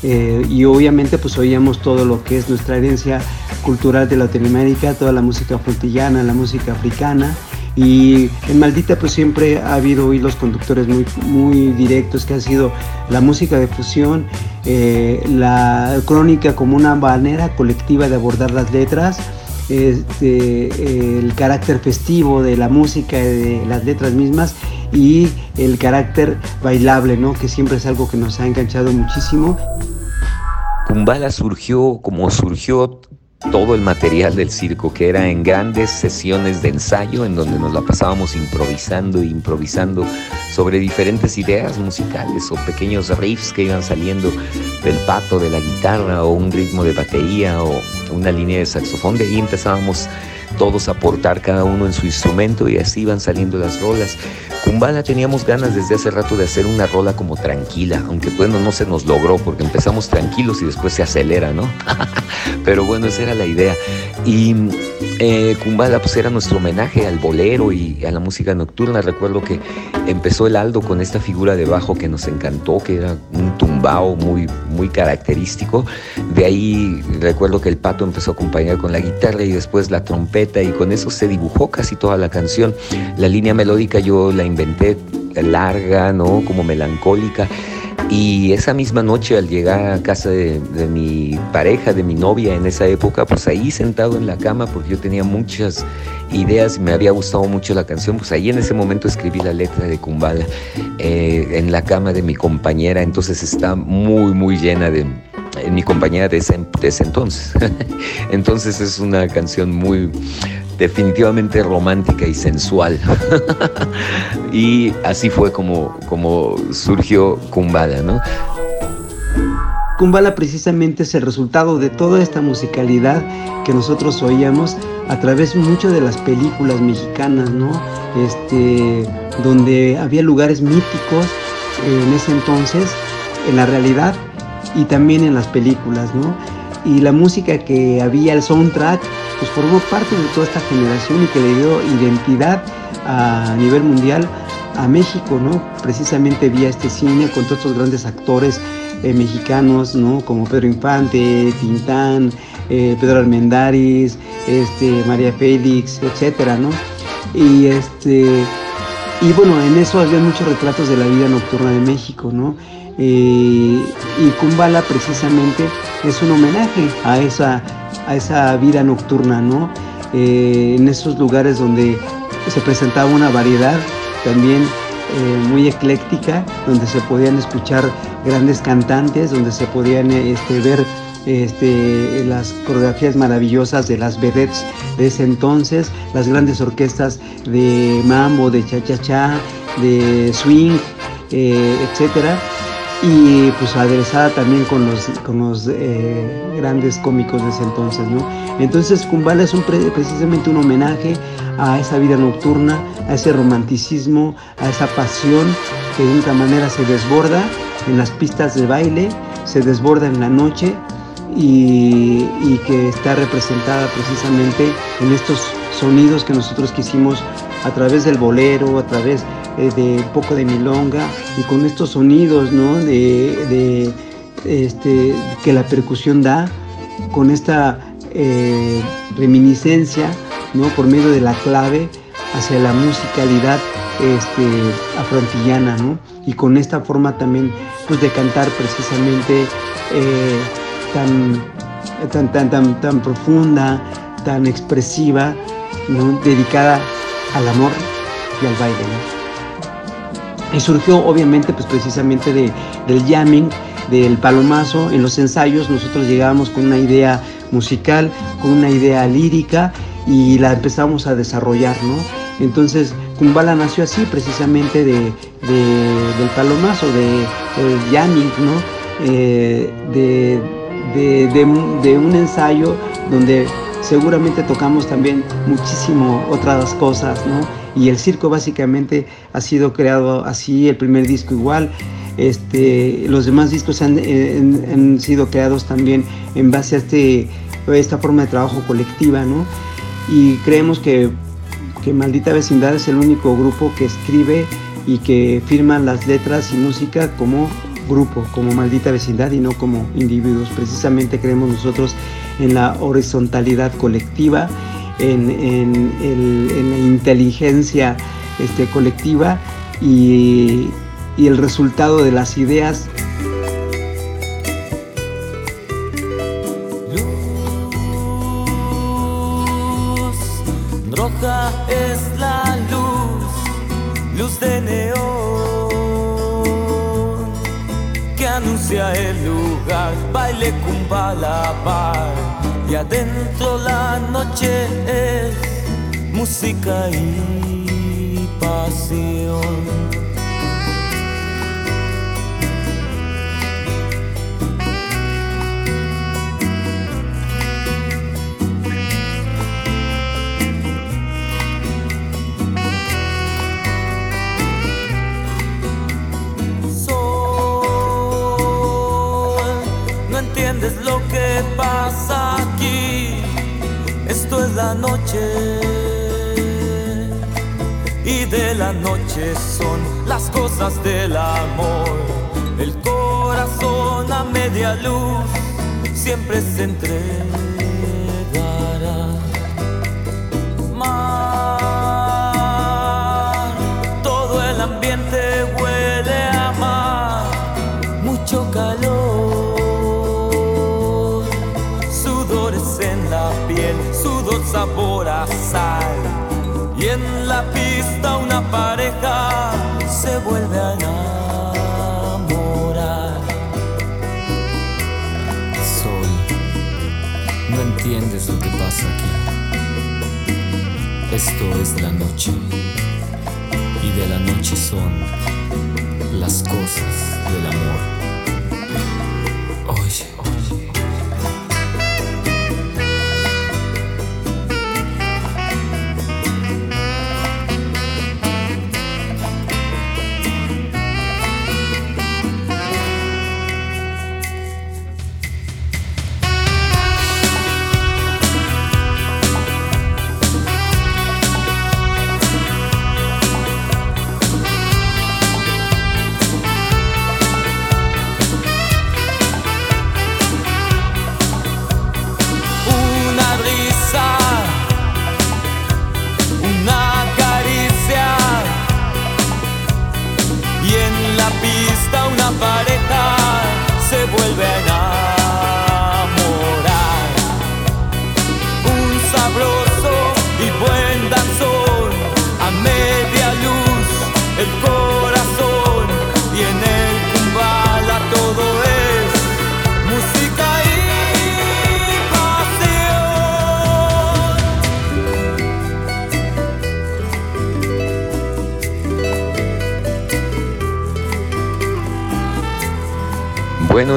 Eh, y obviamente pues oíamos todo lo que es nuestra herencia cultural de Latinoamérica, toda la música frontillana, la música africana. Y en Maldita pues siempre ha habido hilos conductores muy, muy directos que ha sido la música de fusión, eh, la crónica como una manera colectiva de abordar las letras, este, el carácter festivo de la música, de las letras mismas y el carácter bailable, ¿no? que siempre es algo que nos ha enganchado muchísimo. Kumbala surgió como surgió todo el material del circo, que era en grandes sesiones de ensayo en donde nos la pasábamos improvisando e improvisando sobre diferentes ideas musicales o pequeños riffs que iban saliendo del pato de la guitarra o un ritmo de batería o una línea de saxofón. De ahí empezábamos todos aportar cada uno en su instrumento y así iban saliendo las rolas. Kumbala teníamos ganas desde hace rato de hacer una rola como tranquila, aunque bueno, no se nos logró porque empezamos tranquilos y después se acelera, ¿no? Pero bueno, esa era la idea. Y eh, Kumbala pues era nuestro homenaje al bolero y a la música nocturna. Recuerdo que empezó el Aldo con esta figura de bajo que nos encantó, que era un tumbao muy, muy característico. De ahí recuerdo que el pato empezó a acompañar con la guitarra y después la trompeta y con eso se dibujó casi toda la canción. La línea melódica yo la inventé larga, ¿no? Como melancólica. Y esa misma noche al llegar a casa de, mi pareja, de mi novia en esa época, pues ahí sentado en la cama, porque yo tenía muchas ideas me había gustado mucho la canción, pues ahí en ese momento escribí la letra de Kumbala eh, en la cama de mi compañera, entonces está muy, muy llena de, mi compañera de ese, de ese entonces. entonces es una canción muy definitivamente romántica y sensual. y así fue como, como surgió Kumbala, ¿no? Kumbala precisamente es el resultado de toda esta musicalidad que nosotros oíamos a través mucho de las películas mexicanas, ¿no? Este, donde había lugares míticos en ese entonces, en la realidad y también en las películas, ¿no? Y la música que había, el soundtrack, pues formó parte de toda esta generación y que le dio identidad a nivel mundial a México, ¿no? Precisamente vía este cine con todos estos grandes actores eh, mexicanos, ¿no? Como Pedro Infante, Tintán, eh, Pedro Armendáriz, este, María Félix, etcétera, ¿no? Y este y bueno, en eso había muchos retratos de la vida nocturna de México, ¿no? Eh, y Kumbala precisamente es un homenaje a esa, a esa vida nocturna, ¿no? Eh, en esos lugares donde se presentaba una variedad también eh, muy ecléctica, donde se podían escuchar grandes cantantes, donde se podían este, ver este, las coreografías maravillosas de las vedettes de ese entonces, las grandes orquestas de mambo, de cha-cha-cha, de swing, eh, etcétera y pues aderezada también con los, con los eh, grandes cómicos de ese entonces, ¿no? Entonces Kumbala es un, precisamente un homenaje a esa vida nocturna, a ese romanticismo, a esa pasión que de una manera se desborda en las pistas de baile, se desborda en la noche y, y que está representada precisamente en estos sonidos que nosotros quisimos a través del bolero, a través eh, de poco de milonga y con estos sonidos ¿no? de, este, que la percusión da, con esta eh, reminiscencia ¿no? por medio de la clave hacia la musicalidad este, ¿no? y con esta forma también pues, de cantar precisamente eh, tan, tan, tan, tan, tan profunda, tan expresiva, ¿no? dedicada al amor y al baile. Y surgió obviamente pues precisamente de, del jamming, del palomazo. En los ensayos nosotros llegábamos con una idea musical, con una idea lírica y la empezamos a desarrollar, ¿no? Entonces Kumbala nació así precisamente de, del palomazo, de, del jamming, ¿no? Eh, de, de un ensayo donde seguramente tocamos también muchísimo otras cosas, ¿no? Y el circo básicamente ha sido creado así, el primer disco igual. Este, los demás discos han, eh, sido creados también en base a este, esta forma de trabajo colectiva, ¿no? Y creemos que, que Maldita Vecindad es el único grupo que escribe y que firma las letras y música como grupo, como Maldita Vecindad y no como individuos. Precisamente creemos nosotros en la horizontalidad colectiva, en, la inteligencia este, colectiva y, el resultado de las ideas. Roja es la luz, luz de neón que anuncia el lugar, baile cumba la par y adentro la noche es música y pasión. Noche y de la noche son las cosas del amor. El corazón a media luz siempre se entregará. Pareja se vuelve a enamorar. Sol, no entiendes lo que pasa aquí. Esto es la noche y de la noche son las cosas del amor.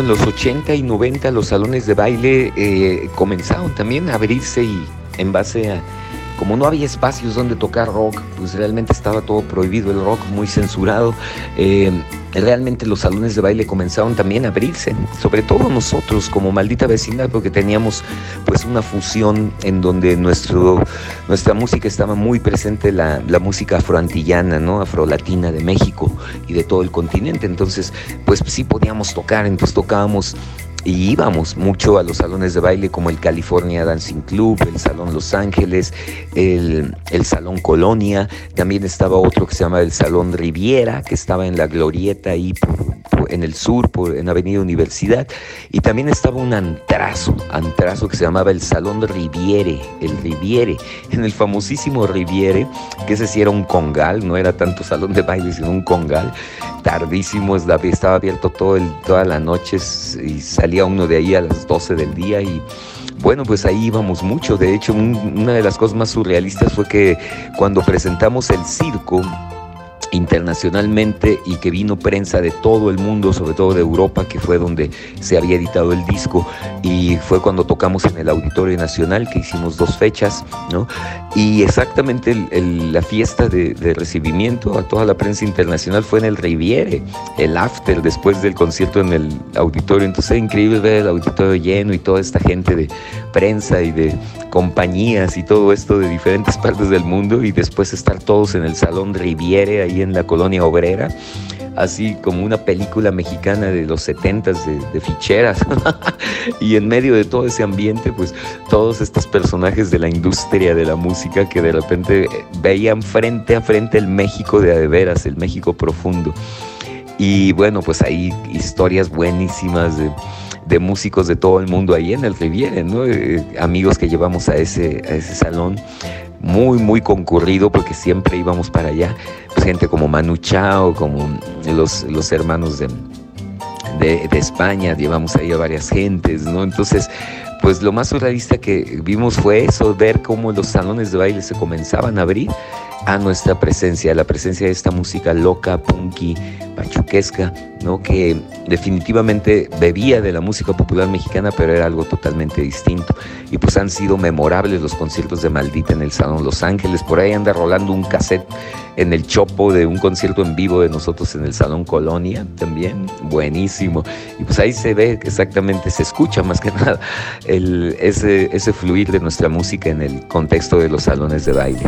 En los 80 y 90 los salones de baile eh, comenzaron también a abrirse y en base a, como no había espacios donde tocar rock, pues realmente estaba todo prohibido, el rock muy censurado. eh, realmente los salones de baile comenzaron también a abrirse, sobre todo nosotros como maldita vecindad, porque teníamos pues una fusión en donde nuestro, nuestra música estaba muy presente, la, la música afroantillana, ¿no? afrolatina de México y de todo el continente, entonces pues sí podíamos tocar, entonces tocábamos y íbamos mucho a los salones de baile como el California Dancing Club, el Salón Los Ángeles, el, el Salón Colonia, también estaba otro que se llama el Salón Riviera, que estaba en la Glorieta ahí en el sur, en Avenida Universidad, y también estaba un antrazo, antrazo que se llamaba el Salón Riviere, el Riviere, en el famosísimo Riviere, que ese sí era un congal, no era tanto salón de baile, sino un congal, tardísimo, estaba abierto todo el, toda la noche y salía uno de ahí a las 12 del día y bueno, pues ahí íbamos mucho. De hecho, un- una de las cosas más surrealistas fue que cuando presentamos el circo internacionalmente y que vino prensa de todo el mundo, sobre todo de Europa, que fue donde se había editado el disco y fue cuando tocamos en el Auditorio Nacional, que hicimos dos fechas, ¿no? Y exactamente el- el- la fiesta de, de recibimiento a toda la prensa internacional fue en el Riviere, el after después del concierto en el auditorio. Entonces era increíble ver el auditorio lleno y toda esta gente de prensa y de compañías y todo esto de diferentes partes del mundo y después estar todos en el Salón Riviere ahí en la colonia obrera. Así como una película mexicana de los 70s de, de ficheras. y en medio de todo ese ambiente, pues todos estos personajes de la industria de la música que de repente veían frente a frente el México de a de veras, el México profundo. Y bueno, pues hay historias buenísimas de, de músicos de todo el mundo ahí en el Riviere, ¿no? Eh, amigos que llevamos a ese, a ese salón, muy, muy concurrido porque siempre íbamos para allá. Pues gente como Manu Chao, como los, los hermanos de, de, de España, llevamos ahí a varias gentes, ¿no? Entonces, pues lo más surrealista que vimos fue eso, ver cómo los salones de baile se comenzaban a abrir a nuestra presencia, a la presencia de esta música loca, punky, pachuquesca, ¿no? que definitivamente bebía de la música popular mexicana, pero era algo totalmente distinto. Y pues han sido memorables los conciertos de Maldita en el Salón Los Ángeles, por ahí anda rolando un cassette en el Chopo de un concierto en vivo de nosotros en el Salón Colonia, también buenísimo. Y pues ahí se ve exactamente, se escucha más que nada ese, ese fluir de nuestra música en el contexto de los salones de baile.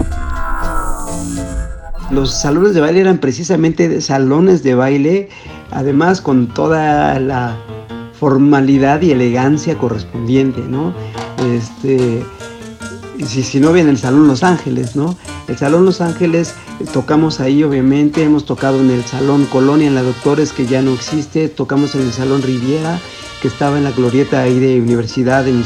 Los salones de baile eran precisamente salones de baile, además con toda la formalidad y elegancia correspondiente, ¿no? Este, si, no bien el Salón Los Ángeles, ¿no? El Salón Los Ángeles, eh, tocamos ahí obviamente, hemos tocado en el Salón Colonia, en la Doctores, que ya no existe, tocamos en el Salón Riviera, que estaba en la glorieta ahí de Universidad en-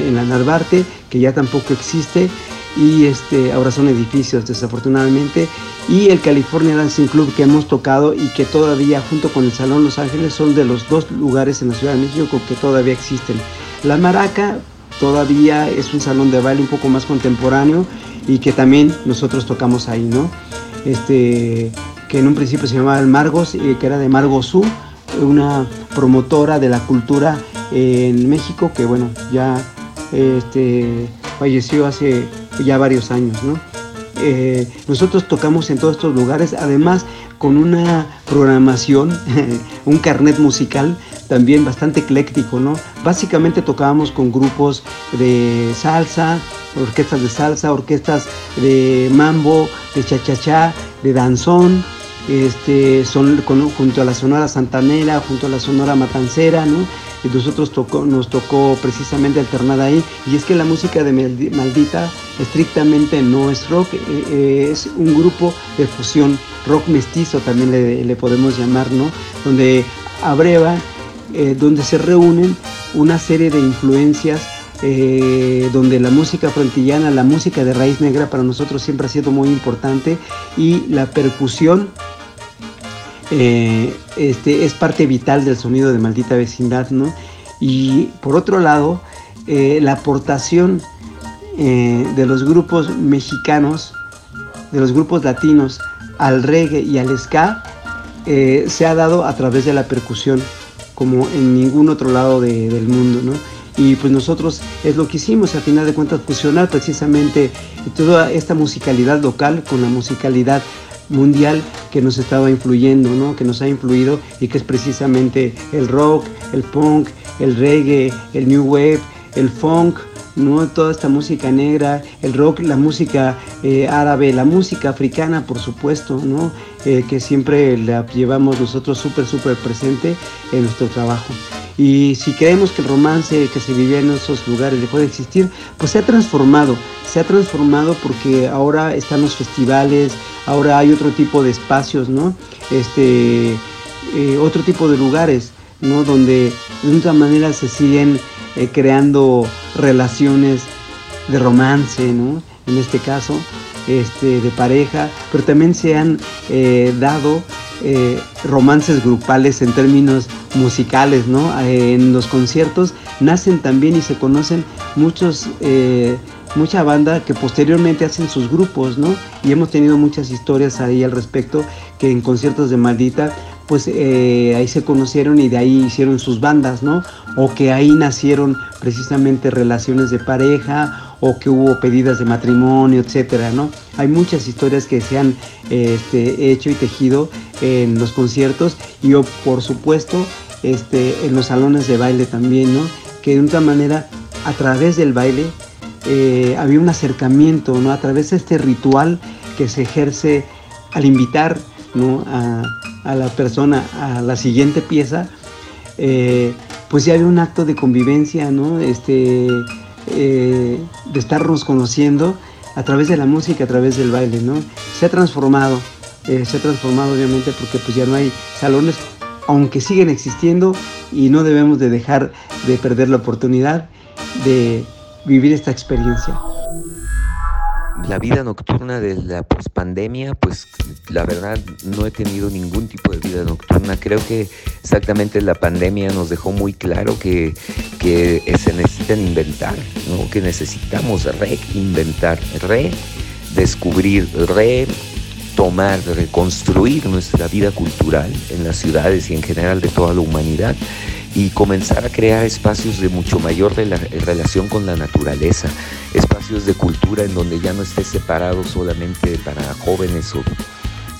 en la Narvarte, que ya tampoco existe, y este, ahora son edificios desafortunadamente, y el California Dancing Club que hemos tocado y que todavía junto con el Salón Los Ángeles son de los dos lugares en la Ciudad de México que todavía existen. La Maraca todavía es un salón de baile un poco más contemporáneo y que también nosotros tocamos ahí, ¿no? Este, que en un principio se llamaba el Margos, eh, que era de Margosú, una promotora de la cultura en México que bueno, ya este, falleció hace ya varios años, ¿no? Eh, nosotros tocamos en todos estos lugares, además con una programación, un carnet musical también bastante ecléctico, ¿no? Básicamente tocábamos con grupos de salsa, orquestas de salsa, orquestas de mambo, de cha-cha-cha, de danzón, este, son, junto a la Sonora Santanera, junto a la Sonora Matancera, ¿no? Y nosotros tocó, nos tocó precisamente alternar ahí. Y es que la música de Maldita estrictamente no es rock, eh, eh, es un grupo de fusión, rock mestizo también le, podemos llamar, ¿no? Donde abreva, eh, donde se reúnen una serie de influencias donde la música frontillana, la música de raíz negra para nosotros siempre ha sido muy importante y la percusión eh, este, es parte vital del sonido de Maldita Vecindad, ¿no? Y por otro lado, eh, la aportación eh, de los grupos mexicanos, de los grupos latinos al reggae y al ska, se ha dado a través de la percusión, como en ningún otro lado del mundo, ¿no? Y pues nosotros es lo que hicimos, a final de cuentas, fusionar precisamente toda esta musicalidad local con la musicalidad mundial que nos estaba influyendo, ¿no? que nos ha influido y que es precisamente el rock, el punk, el reggae, el new wave, el funk, ¿no? toda esta música negra, el rock, la música eh, árabe, la música africana, por supuesto, ¿no? Eh, que siempre la llevamos nosotros súper, súper presente en nuestro trabajo. Y si creemos que el romance que se vivía en esos lugares dejó de existir, pues se ha transformado, se ha transformado porque ahora están los festivales, ahora hay otro tipo de espacios, ¿no? Este, eh, otro tipo de lugares, ¿no? Donde de otra manera se siguen eh, creando relaciones de romance, ¿no? En este caso, este, de pareja, pero también se han eh, dado romances grupales en términos musicales, ¿no? en los conciertos nacen también y se conocen muchos mucha banda que posteriormente hacen sus grupos, ¿no? Y hemos tenido muchas historias ahí al respecto que en conciertos de Maldita, pues eh, ahí se conocieron y de ahí hicieron sus bandas, ¿no? O que ahí nacieron precisamente relaciones de pareja o que hubo pedidas de matrimonio, etcétera, ¿no? Hay muchas historias que se han este, hecho y tejido en los conciertos y por supuesto este, en los salones de baile también, ¿no? Que de otra manera a través del baile eh, había un acercamiento, ¿no? A través de este ritual que se ejerce al invitar, A, la persona a la siguiente pieza, eh, pues ya había un acto de convivencia, ¿no? Este, eh, de estarnos conociendo a través de la música, a través del baile, ¿no? Se ha transformado, se ha transformado obviamente porque pues ya no hay salones, aunque siguen existiendo y no debemos de dejar de perder la oportunidad de vivir esta experiencia? La vida nocturna de la pospandemia, pues la verdad no he tenido ningún tipo de vida nocturna. Creo que exactamente la pandemia nos dejó muy claro que, que se necesitan inventar, ¿no? que necesitamos reinventar, redescubrir, retomar, reconstruir nuestra vida cultural en las ciudades y en general de toda la humanidad y comenzar a crear espacios de mucho mayor relación con la naturaleza, espacios de cultura en donde ya no esté separado solamente para jóvenes o,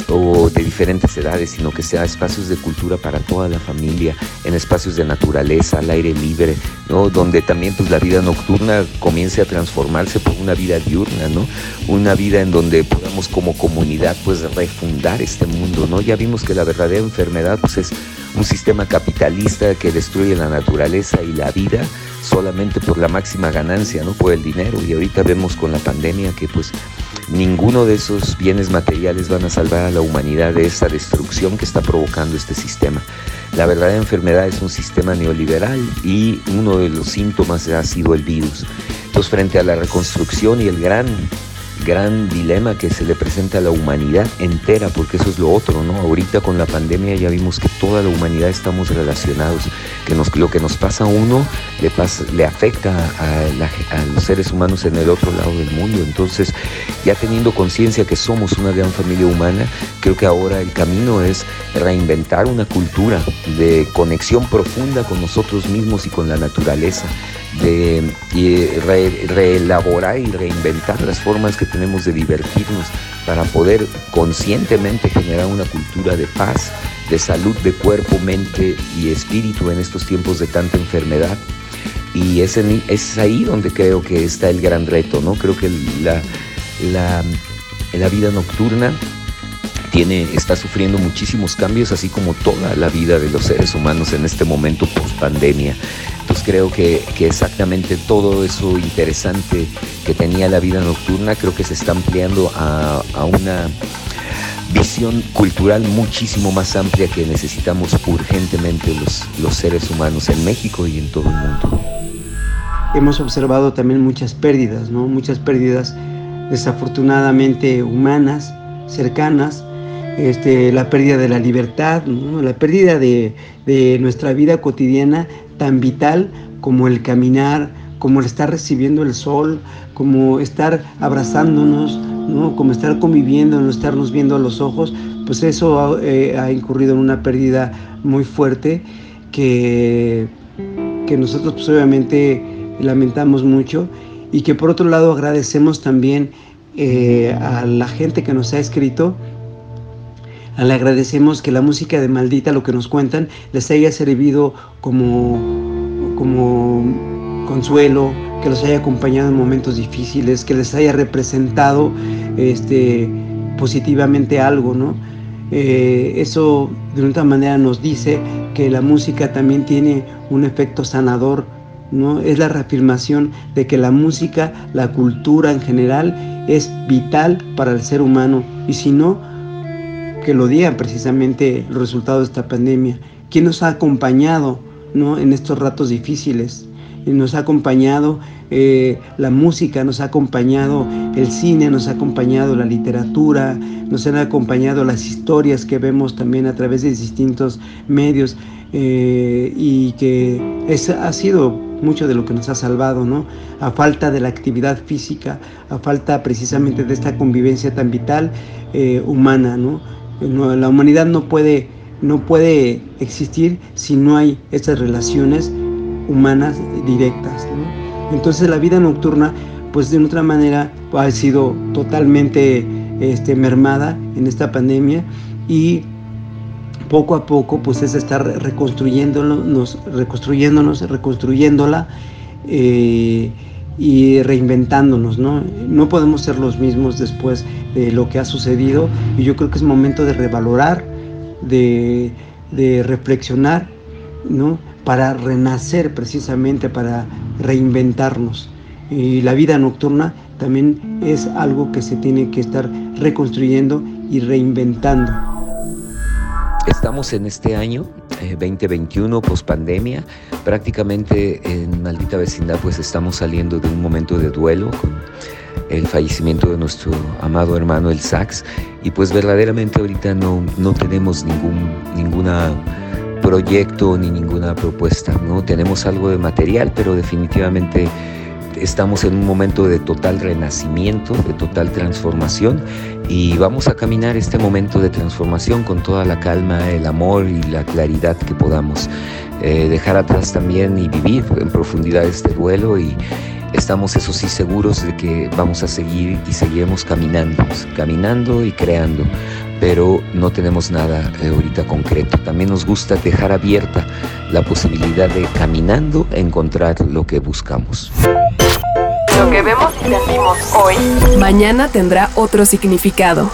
o de diferentes edades, sino que sea espacios de cultura para toda la familia, en espacios de naturaleza, al aire libre, ¿no? donde también pues la vida nocturna comience a transformarse por una vida diurna, ¿no? una vida en donde podamos como comunidad pues refundar este mundo, ¿no? Ya vimos que la verdadera enfermedad pues es un sistema capitalista que destruye la naturaleza y la vida solamente por la máxima ganancia, no por el dinero. Y ahorita vemos con la pandemia que pues ninguno de esos bienes materiales van a salvar a la humanidad de esa destrucción que está provocando este sistema. La verdadera enfermedad es un sistema neoliberal y uno de los síntomas ha sido el virus. Entonces frente a la reconstrucción y el gran gran dilema que se le presenta a la humanidad entera, porque eso es lo otro, ¿no? Ahorita con la pandemia ya vimos que toda la humanidad estamos relacionados, que nos, lo que nos pasa a uno le, pasa, le afecta a, los seres humanos en el otro lado del mundo. Entonces, ya teniendo conciencia que somos una gran familia humana, creo que ahora el camino es reinventar una cultura de conexión profunda con nosotros mismos y con la naturaleza de reelaborar y reinventar las formas que tenemos de divertirnos para poder conscientemente generar una cultura de paz, de salud de cuerpo, mente y espíritu en estos tiempos de tanta enfermedad. Y es, es ahí donde creo que está el gran reto, ¿no? Creo que la, la, la vida nocturna tiene, está sufriendo muchísimos cambios, así como toda la vida de los seres humanos en este momento post pandemia. Creo que, exactamente todo eso interesante que tenía la vida nocturna, creo que se está ampliando a, una visión cultural muchísimo más amplia que necesitamos urgentemente los, los seres humanos en México y en todo el mundo. Hemos observado también muchas pérdidas, ¿no? Muchas pérdidas desafortunadamente humanas, cercanas, este, la pérdida de la libertad, la pérdida de, nuestra vida cotidiana tan vital como el caminar, como el estar recibiendo el sol, como estar abrazándonos, ¿no? como estar conviviendo, no estarnos viendo a los ojos, pues eso eh, ha, incurrido en una pérdida muy fuerte que, que nosotros pues, obviamente lamentamos mucho y que por otro lado agradecemos también eh, a la gente que nos ha escrito le agradecemos que la música de Maldita, lo que nos cuentan, les haya servido como, como consuelo, que los haya acompañado en momentos difíciles, que les haya representado este, positivamente algo, ¿no? Eh, eso de una manera nos dice que la música también tiene un efecto sanador, ¿no? Es la reafirmación de que la música, la cultura en general, es vital para el ser humano. Y si no, que lo digan precisamente los resultados de esta pandemia. ¿Quién nos ha acompañado ¿no? en estos ratos difíciles? Nos ha acompañado eh, la música, nos ha acompañado el cine, nos ha acompañado la literatura, nos han acompañado las historias que vemos también a través de distintos medios eh, y que es, ha sido mucho de lo que nos ha salvado, ¿no? A falta de la actividad física, a falta precisamente de esta convivencia tan vital eh, humana, ¿no? La humanidad no puede, no puede existir si no hay estas relaciones humanas directas. Entonces la vida nocturna, pues de otra manera, ha sido totalmente este, mermada en esta pandemia y poco a poco pues es estar reconstruyéndonos, reconstruyéndonos, reconstruyéndola eh, y reinventándonos, ¿no? No podemos ser los mismos después de lo que ha sucedido y yo creo que es momento de revalorar, de, reflexionar, ¿no? Para renacer precisamente, para reinventarnos. Y la vida nocturna también es algo que se tiene que estar reconstruyendo y reinventando. Estamos en este año 2021, post pandemia, prácticamente en Maldita Vecindad pues estamos saliendo de un momento de duelo con el fallecimiento de nuestro amado hermano el Sax y pues verdaderamente ahorita no, no tenemos ningún ninguna proyecto ni ninguna propuesta, ¿no? Tenemos algo de material, pero definitivamente estamos en un momento de total renacimiento, de total transformación y vamos a caminar este momento de transformación con toda la calma, el amor y la claridad que podamos. Eh, dejar atrás también y vivir en profundidad este duelo y estamos eso sí seguros de que vamos a seguir y seguiremos caminando, caminando y creando, pero no tenemos nada eh, ahorita concreto. También nos gusta dejar abierta la posibilidad de caminando encontrar lo que buscamos. Lo que vemos y sentimos hoy, mañana tendrá otro significado.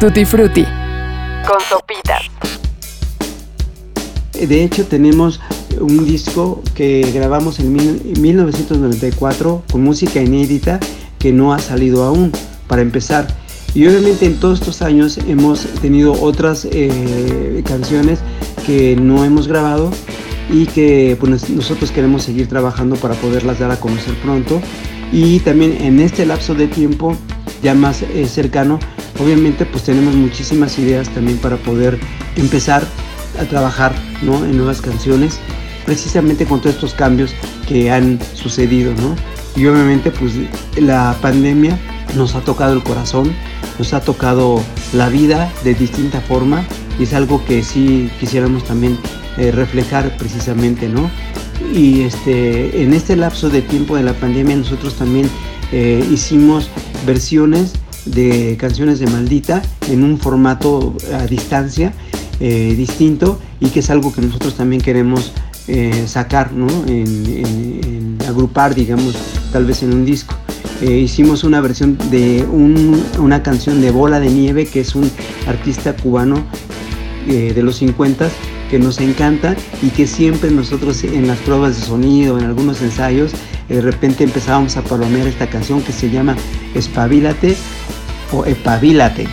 Tutti Frutti. Con sopitas. De hecho, tenemos un disco que grabamos en 1994 con música inédita que no ha salido aún, para empezar. Y obviamente en todos estos años hemos tenido otras eh, canciones que no hemos grabado y que pues, nosotros queremos seguir trabajando para poderlas dar a conocer pronto. Y también en este lapso de tiempo ya más eh, cercano, obviamente pues tenemos muchísimas ideas también para poder empezar a trabajar ¿no? en nuevas canciones, precisamente con todos estos cambios que han sucedido. ¿no? Y obviamente pues la pandemia nos ha tocado el corazón, nos ha tocado la vida de distinta forma y es algo que sí quisiéramos también eh, reflejar precisamente, ¿no? Y este, en este lapso de tiempo de la pandemia nosotros también eh, hicimos versiones de canciones de Maldita en un formato a distancia eh, distinto y que es algo que nosotros también queremos sacar, ¿no? En, agrupar, digamos, tal vez en un disco. hicimos una versión de una canción de Bola de Nieve, que es un artista cubano de los 50 que nos encanta y que siempre nosotros en las pruebas de sonido, en algunos ensayos, de repente empezábamos a palomear esta canción que se llama Espabilate o Epabilate,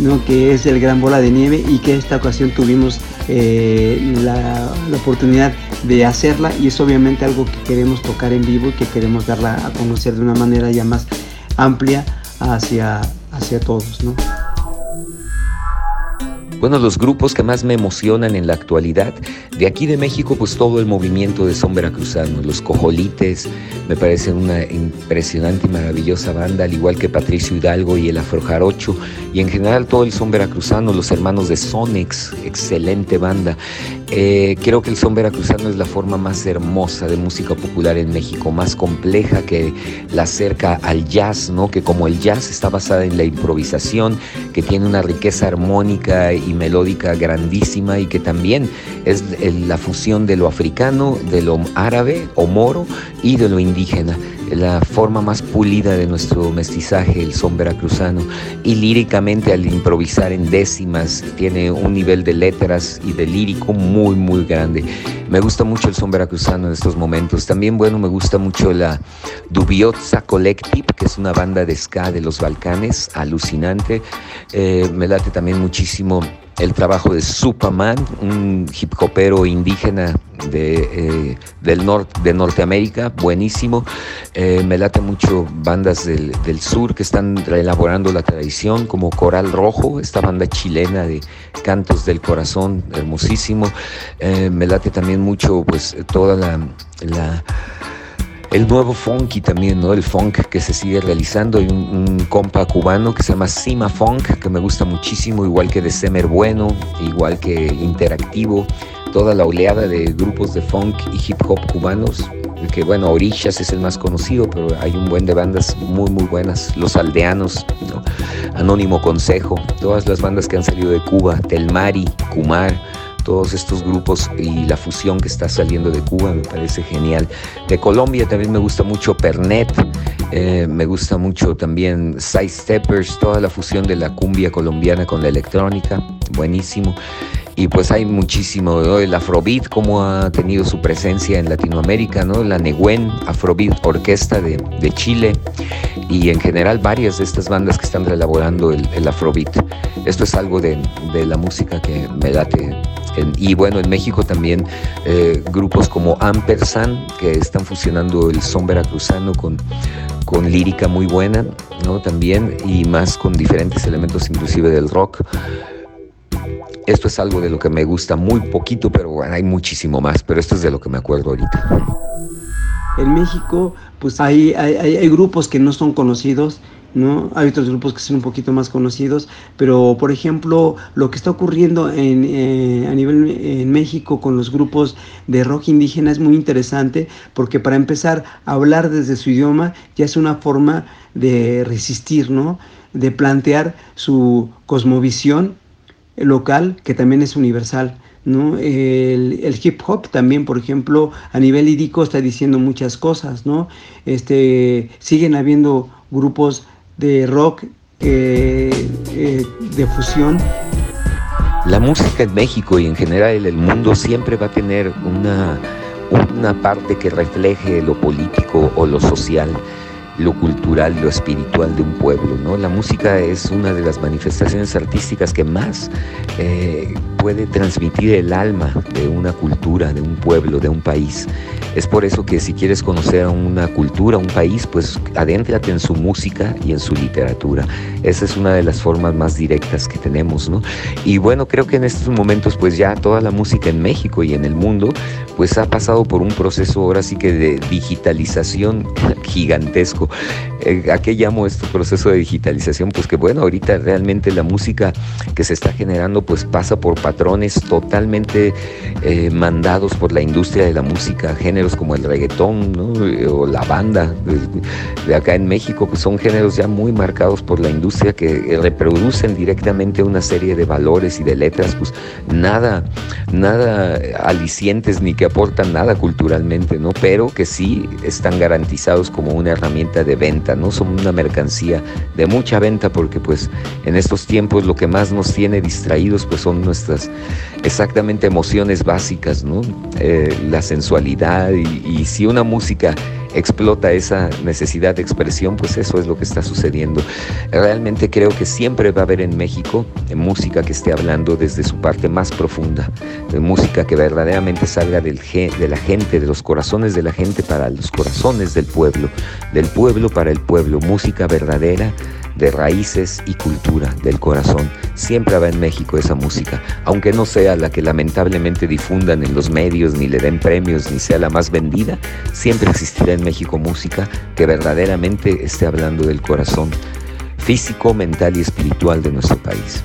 ¿no? que es el Gran Bola de Nieve y que esta ocasión tuvimos eh, la, la, oportunidad de hacerla y es obviamente algo que queremos tocar en vivo y que queremos darla a conocer de una manera ya más amplia hacia, hacia todos. ¿no? Bueno, los grupos que más me emocionan en la actualidad, de aquí de México, pues todo el movimiento de son veracruzanos, los Cojolites, me parecen una impresionante y maravillosa banda, al igual que Patricio Hidalgo y el Afrojarocho, y en general todo el son veracruzano, los hermanos de Sonex, excelente banda. Eh, creo que el son veracruzano es la forma más hermosa de música popular en México, más compleja que la acerca al jazz, ¿no? Que como el jazz está basada en la improvisación, que tiene una riqueza armónica y melódica grandísima y que también es la fusión de lo africano, de lo árabe o moro y de lo indígena la forma más pulida de nuestro mestizaje, el son veracruzano, y líricamente al improvisar en décimas tiene un nivel de letras y de lírico muy, muy grande. Me gusta mucho el son veracruzano en estos momentos. También, bueno, me gusta mucho la Dubiozza Collective, que es una banda de ska de los Balcanes, alucinante. Eh, me late también muchísimo el trabajo de Superman, un hip hopero indígena de, eh, del de Norteamérica, buenísimo. Eh, me late mucho bandas del, del, sur que están reelaborando la tradición, como Coral Rojo, esta banda chilena de cantos del corazón, hermosísimo. Eh, me late también mucho, pues, toda la el nuevo funky también, ¿no? El funk que se sigue realizando. Hay un, compa cubano que se llama Sima Funk, que me gusta muchísimo, igual que de Semer Bueno, igual que Interactivo. Toda la oleada de grupos de funk y hip hop cubanos, que bueno, Orishas es el más conocido, pero hay un buen de bandas muy, muy buenas. Los Aldeanos, Anónimo Consejo, todas las bandas que han salido de Cuba, Telmari, Kumar todos estos grupos y la fusión que está saliendo de Cuba me parece genial. De Colombia también me gusta mucho Pernet, eh, me gusta mucho también Side Steppers, toda la fusión de la cumbia colombiana con la electrónica, buenísimo. Y pues hay muchísimo, el Afrobeat, como ha tenido su presencia en Latinoamérica, ¿no? La Neguen Afrobeat Orquesta de, Chile y en general varias de estas bandas que están reelaborando el, Afrobeat. Esto es algo de la música que me late y bueno, en México también eh, grupos como Ampersand, que están fusionando el son veracruzano con, con lírica muy buena, ¿no? También, y más con diferentes elementos inclusive del rock. Esto es algo de lo que me gusta muy poquito, pero bueno, hay muchísimo más, pero esto es de lo que me acuerdo ahorita. En México, pues hay, hay, hay grupos que no son conocidos, ¿no? Hay otros grupos que son un poquito más conocidos, pero por ejemplo, lo que está ocurriendo en, eh, a nivel en México con los grupos de rock indígena es muy interesante porque para empezar a hablar desde su idioma ya es una forma de resistir, ¿no? De plantear su cosmovisión local que también es universal. ¿no? El, el, hip hop también, por ejemplo, a nivel lírico está diciendo muchas cosas, ¿no? Este, siguen habiendo grupos de rock eh, eh, de fusión. La música en México y en general en el mundo siempre va a tener una, una parte que refleje lo político o lo social. Lo cultural, lo espiritual de un pueblo. ¿no? La música es una de las manifestaciones artísticas que más eh, puede transmitir el alma de una cultura, de un pueblo, de un país. Es por eso que si quieres conocer a una cultura, un país, pues adéntrate en su música y en su literatura. Esa es una de las formas más directas que tenemos, ¿no? Y bueno, creo que en estos momentos, pues ya toda la música en México y en el mundo, pues ha pasado por un proceso ahora sí que de digitalización gigantesco. Eh, ¿A qué llamo este proceso de digitalización? Pues que bueno, ahorita realmente la música que se está generando pues pasa por patrones totalmente eh, mandados por la industria de la música, géneros como el reggaetón o la banda de, acá en México, pues son géneros ya muy marcados por la industria que reproducen directamente una serie de valores y de letras, pues nada, nada alicientes ni que aportan nada culturalmente, ¿no? Pero que sí están garantizados como una herramienta de venta, ¿no? Son una mercancía de mucha venta porque pues en estos tiempos lo que más nos tiene distraídos pues son nuestras exactamente emociones básicas, ¿no? Eh, la sensualidad y, y si una música explota esa necesidad de expresión, pues eso es lo que está sucediendo. Realmente creo que siempre va a haber en México música que esté hablando desde su parte más profunda, música que verdaderamente salga del, de la gente, de los corazones de la gente para los corazones del pueblo, del pueblo para el pueblo, música verdadera de raíces y cultura del corazón. Siempre habrá en México esa música, aunque no sea la que lamentablemente difundan en los medios, ni le den premios, ni sea la más vendida, siempre existirá en México música que verdaderamente esté hablando del corazón físico, mental y espiritual de nuestro país.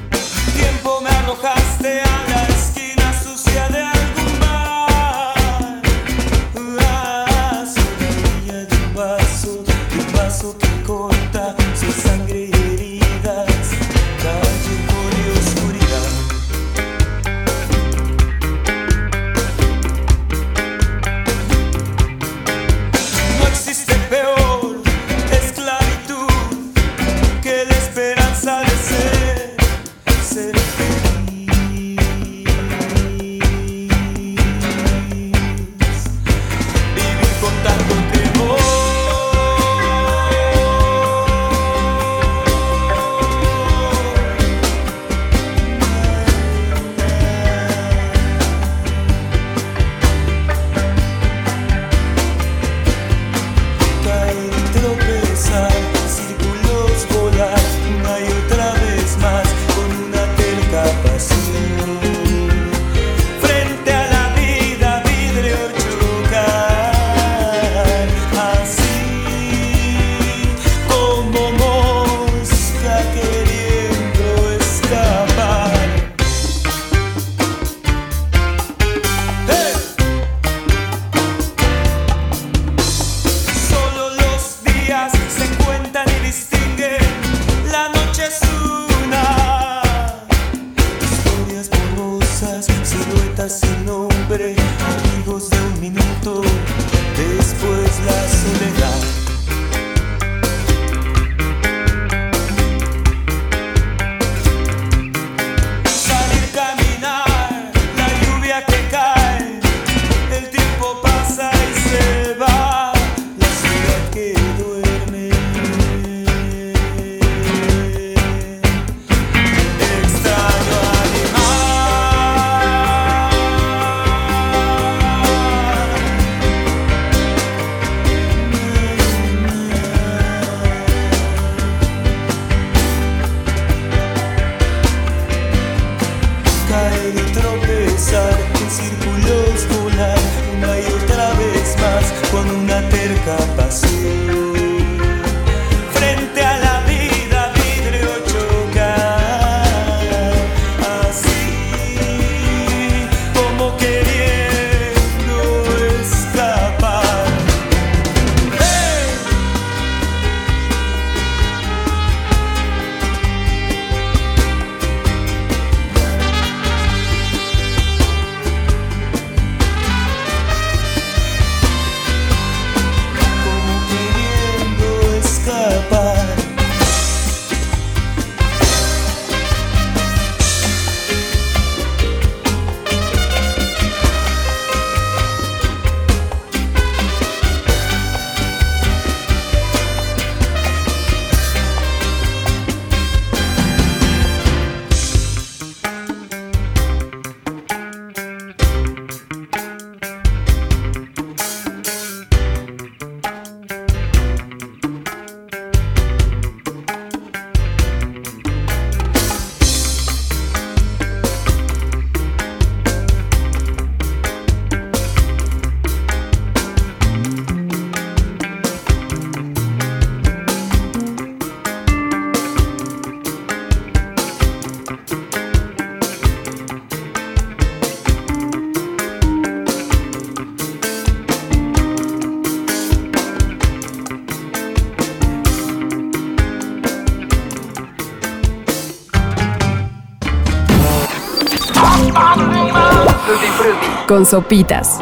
Sopitas.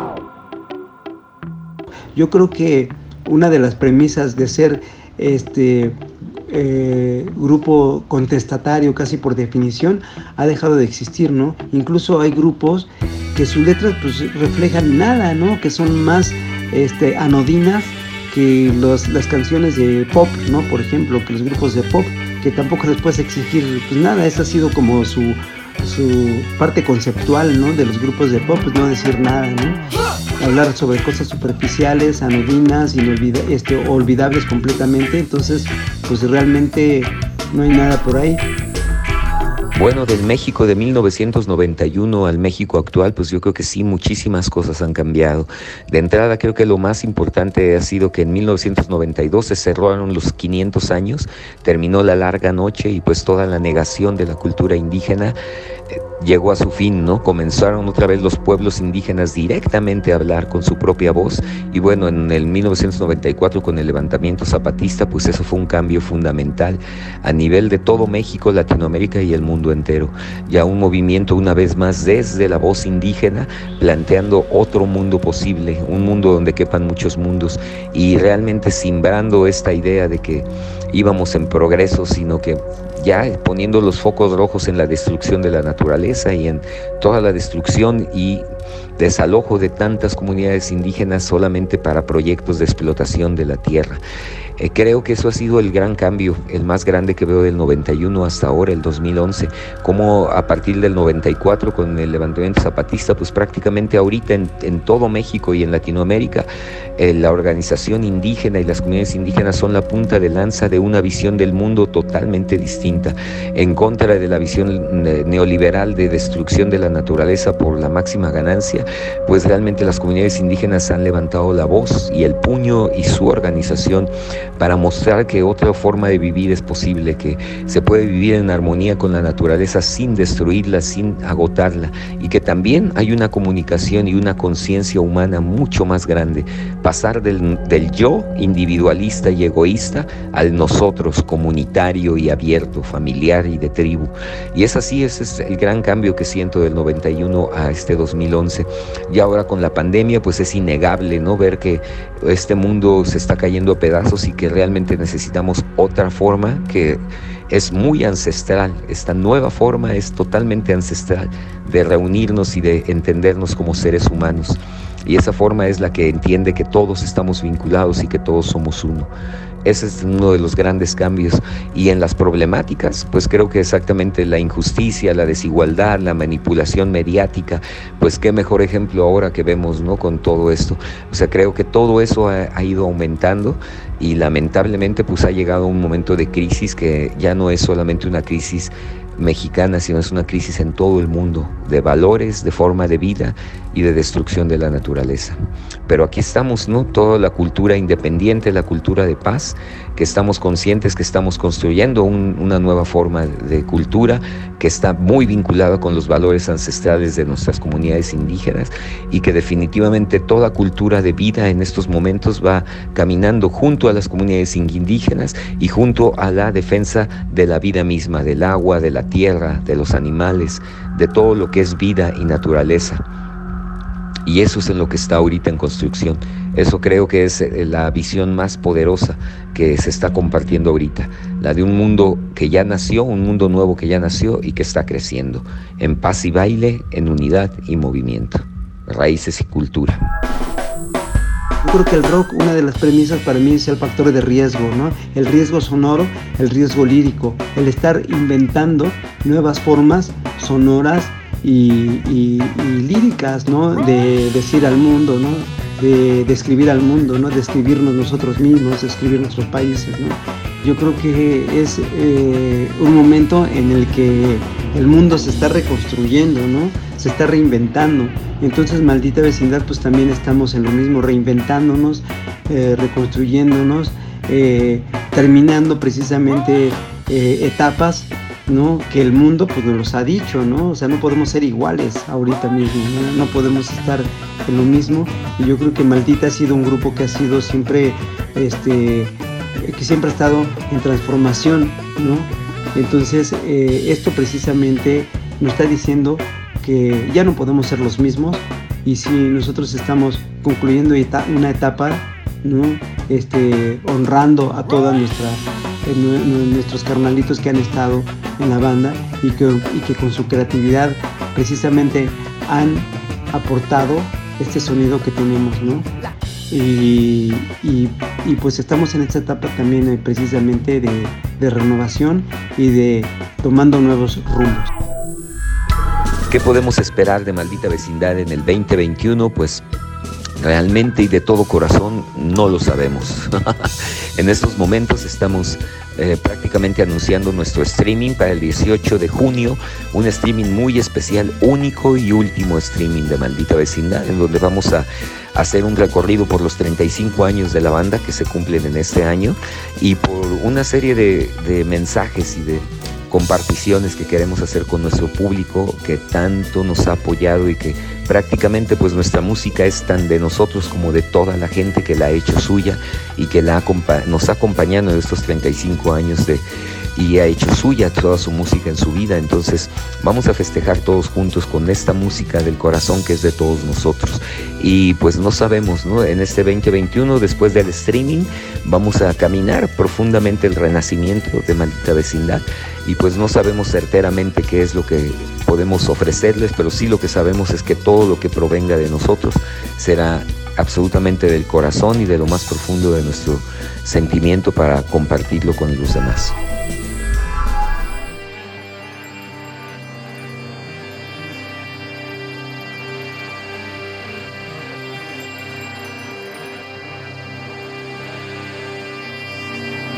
Yo creo que una de las premisas de ser este eh, grupo contestatario casi por definición ha dejado de existir, ¿no? Incluso hay grupos que sus letras pues reflejan nada, ¿no? Que son más este, anodinas que las canciones de pop, ¿no? Por ejemplo, que los grupos de pop, que tampoco les puedes exigir pues nada, esa ha sido como su, su parte conceptual, ¿no? De los grupos de pop, pues no decir nada, ¿no? hablar sobre cosas superficiales, anodinas, este, olvidables completamente, entonces pues realmente no hay nada por ahí. Bueno, del México de 1991 al México actual, pues yo creo que sí, muchísimas cosas han cambiado. De entrada, creo que lo más importante ha sido que en 1992 se cerraron los 500 años, terminó la larga noche y pues toda la negación de la cultura indígena llegó a su fin, ¿no? Comenzaron otra vez los pueblos indígenas directamente a hablar con su propia voz y bueno, en el 1994 con el levantamiento zapatista, pues eso fue un cambio fundamental a nivel de todo México, Latinoamérica y el mundo entero. Ya un movimiento una vez más desde la voz indígena planteando otro mundo posible, un mundo donde quepan muchos mundos y realmente simbrando esta idea de que íbamos en progreso, sino que ya poniendo los focos rojos en la destrucción de la naturaleza y en toda la destrucción y desalojo de tantas comunidades indígenas solamente para proyectos de explotación de la tierra. Eh, creo que eso ha sido el gran cambio, el más grande que veo del 91 hasta ahora, el 2011, como a partir del 94 con el levantamiento zapatista, pues prácticamente ahorita en, todo México y en Latinoamérica, eh, la organización indígena y las comunidades indígenas son la punta de lanza de una visión del mundo totalmente distinta, en contra de la visión eh, neoliberal de destrucción de la naturaleza por la máxima ganancia, pues realmente las comunidades indígenas han levantado la voz y el puño y su organización para mostrar que otra forma de vivir es posible, que se puede vivir en armonía con la naturaleza sin destruirla, sin agotarla, y que también hay una comunicación y una conciencia humana mucho más grande, pasar del, yo individualista y egoísta al nosotros comunitario y abierto, familiar y de tribu. Y es así, ese es el gran cambio que siento del 91 a este 2011. Y ahora con la pandemia, pues es innegable, ¿no? Ver que este mundo se está cayendo a pedazos y que realmente necesitamos otra forma que es muy ancestral. Esta nueva forma es totalmente ancestral de reunirnos y de entendernos como seres humanos. Y esa forma es la que entiende que todos estamos vinculados y que todos somos uno. Ese es uno de los grandes cambios. Y en las problemáticas, pues creo que exactamente la injusticia, la desigualdad, la manipulación mediática, pues qué mejor ejemplo ahora que vemos, ¿no? Con todo esto. O sea, creo que todo eso ha, ha ido aumentando y lamentablemente pues ha llegado un momento de crisis que ya no es solamente una crisis mexicana, sino es una crisis en todo el mundo, de valores, de forma de vida y de destrucción de la naturaleza. Pero aquí estamos, ¿no? Toda la cultura independiente, la cultura de paz, que estamos conscientes que estamos construyendo una nueva forma de cultura que está muy vinculada con los valores ancestrales de nuestras comunidades indígenas y que definitivamente toda cultura de vida en estos momentos va caminando junto a las comunidades indígenas y junto a la defensa de la vida misma, del agua, de la tierra, de los animales, de todo lo que es vida y naturaleza. Y eso es en lo que está ahorita en construcción. Eso creo que es eh, la visión más poderosa que se está compartiendo ahorita. La de un mundo que ya nació, un mundo nuevo que ya nació y que está creciendo. En paz y baile, en unidad y movimiento. Raíces y cultura. Yo creo que el rock, una de las premisas para mí es el factor de riesgo, ¿no? El riesgo sonoro, el riesgo lírico, el estar inventando nuevas formas sonoras y, líricas, ¿no? De decir al mundo, ¿no? De describir al mundo, ¿no? Describirnos nosotros mismos, describir nuestros países, ¿no? Yo creo que es eh, un momento en el que el mundo se está reconstruyendo, ¿no? Se está reinventando. Entonces, maldita vecindad, pues también estamos en lo mismo, reinventándonos, eh, reconstruyéndonos, eh, terminando precisamente etapas ¿no? que el mundo pues nos los ha dicho, ¿no? O sea, no podemos ser iguales ahorita mismo, ¿no? podemos estar en lo mismo. Y yo creo que Maldita ha sido un grupo que ha sido siempre, este, que siempre ha estado en transformación, ¿no? Entonces, esto precisamente nos está diciendo que ya no podemos ser los mismos, Y si nosotros estamos concluyendo una etapa, ¿no? este, honrando a todos nuestros carnalitos que han estado en la banda y que, y con su creatividad precisamente han aportado este sonido que tenemos, ¿no? Y, pues estamos en esta etapa también eh, precisamente de, de renovación y de tomando nuevos rumbos. ¿Qué podemos esperar de Maldita Vecindad en el 2021? Pues realmente y de todo corazón no lo sabemos. en estos momentos estamos eh, prácticamente anunciando nuestro streaming para el 18 de junio, un streaming muy especial, único y último streaming de Maldita Vecindad, en donde vamos a hacer un recorrido por los 35 años de la banda que se cumplen en este año y por una serie de, de mensajes y de comparticiones que queremos hacer con nuestro público que tanto nos ha apoyado y que prácticamente pues nuestra música es tan de nosotros como de toda la gente que la ha hecho suya y que la nos ha acompañado en estos 35 años de, y ha hecho suya toda su música en su vida. Entonces vamos a festejar todos juntos con esta música del corazón que es de todos nosotros. Y pues no sabemos, ¿no? En este 2021, después del streaming, vamos a caminar profundamente el renacimiento de Maldita Vecindad. Y pues no sabemos certeramente qué es lo que podemos ofrecerles, pero sí lo que sabemos es que todo lo que provenga de nosotros será absolutamente del corazón y de lo más profundo de nuestro sentimiento para compartirlo con los demás.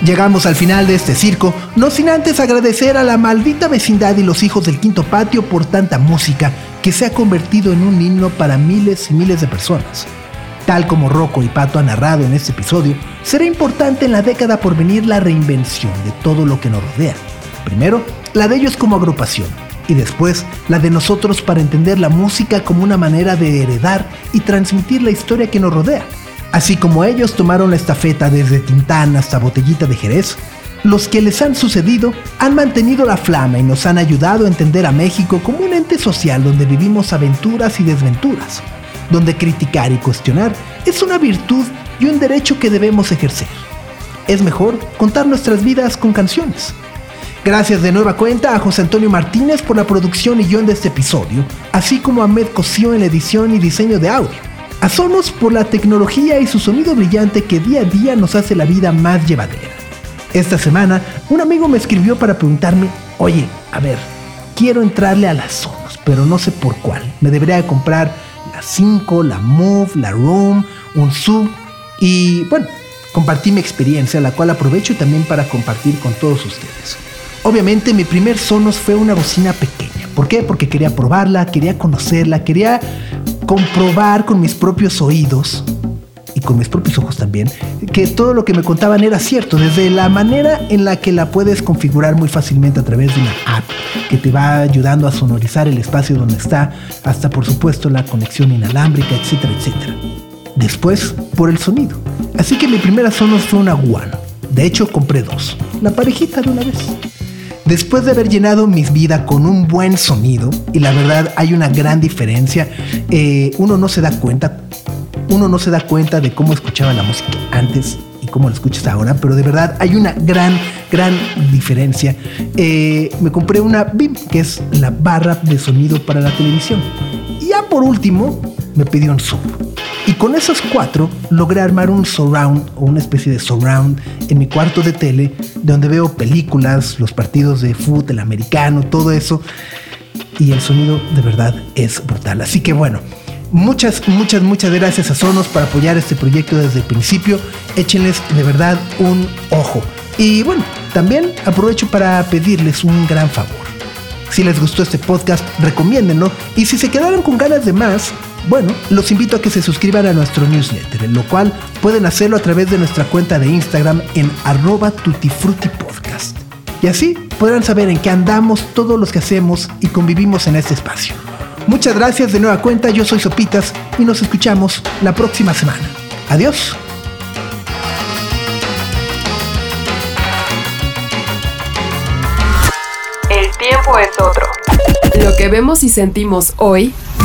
Llegamos al final de este circo, no sin antes agradecer a la maldita vecindad y los hijos del quinto patio por tanta música que se ha convertido en un himno para miles y miles de personas. Tal como Rocco y Pato han narrado en este episodio, será importante en la década por venir la reinvención de todo lo que nos rodea. Primero, la de ellos como agrupación, y después la de nosotros para entender la música como una manera de heredar y transmitir la historia que nos rodea Así como ellos tomaron la estafeta desde Tintán hasta Botellita de Jerez, los que les han sucedido han mantenido la flama y nos han ayudado a entender a México como un ente social donde vivimos aventuras y desventuras, donde criticar y cuestionar es una virtud y un derecho que debemos ejercer. Es mejor contar nuestras vidas con canciones. Gracias de nueva cuenta a José Antonio Martínez por la producción y guion de este episodio, así como a Med Cosío en la edición y diseño de audio. A Sonos por la tecnología y su sonido brillante que día a día nos hace la vida más llevadera. Esta semana, un amigo me escribió para preguntarme, oye, a ver, quiero entrarle a las Sonos, pero no sé por cuál. Me debería comprar la 5, la Move, la Room, un Sub y bueno, compartí mi experiencia, la cual aprovecho también para compartir con todos ustedes. Obviamente mi primer Sonos fue una bocina pequeña. ¿Por qué? Porque quería probarla, quería conocerla, quería comprobar con mis propios oídos y con mis propios ojos también, que todo lo que me contaban era cierto, desde la manera en la que la puedes configurar muy fácilmente a través de una app que te va ayudando a sonorizar el espacio donde está, hasta por supuesto la conexión inalámbrica, etcétera, etcétera. Después, por el sonido. Así que mi primera Sonos fue una One. De hecho, compré dos. La parejita de una vez. Después de haber llenado mi vida con un buen sonido, y la verdad hay una gran diferencia, eh, uno no se da cuenta, uno no se da cuenta de cómo escuchaba la música antes y cómo la escuchas ahora, pero de verdad hay una gran, gran diferencia. Eh, me compré una BIM, que es la barra de sonido para la televisión. Y ya por último, me pidió un sub. Y con esos cuatro logré armar un surround o una especie de surround en mi cuarto de tele, donde veo películas, los partidos de fútbol, americano, todo eso. Y el sonido de verdad es brutal. Así que bueno, muchas, muchas, muchas gracias a Sonos por apoyar este proyecto desde el principio. Échenles de verdad un ojo. Y bueno, también aprovecho para pedirles un gran favor. Si les gustó este podcast, recomiéndenlo. Y si se quedaron con ganas de más, bueno, los invito a que se suscriban a nuestro newsletter, en lo cual pueden hacerlo a través de nuestra cuenta de Instagram en arroba tutifrutipodcast. Y así podrán saber en qué andamos todos los que hacemos y convivimos en este espacio. Muchas gracias de nueva cuenta, yo soy Sopitas y nos escuchamos la próxima semana. Adiós. El tiempo es otro. Lo que vemos y sentimos hoy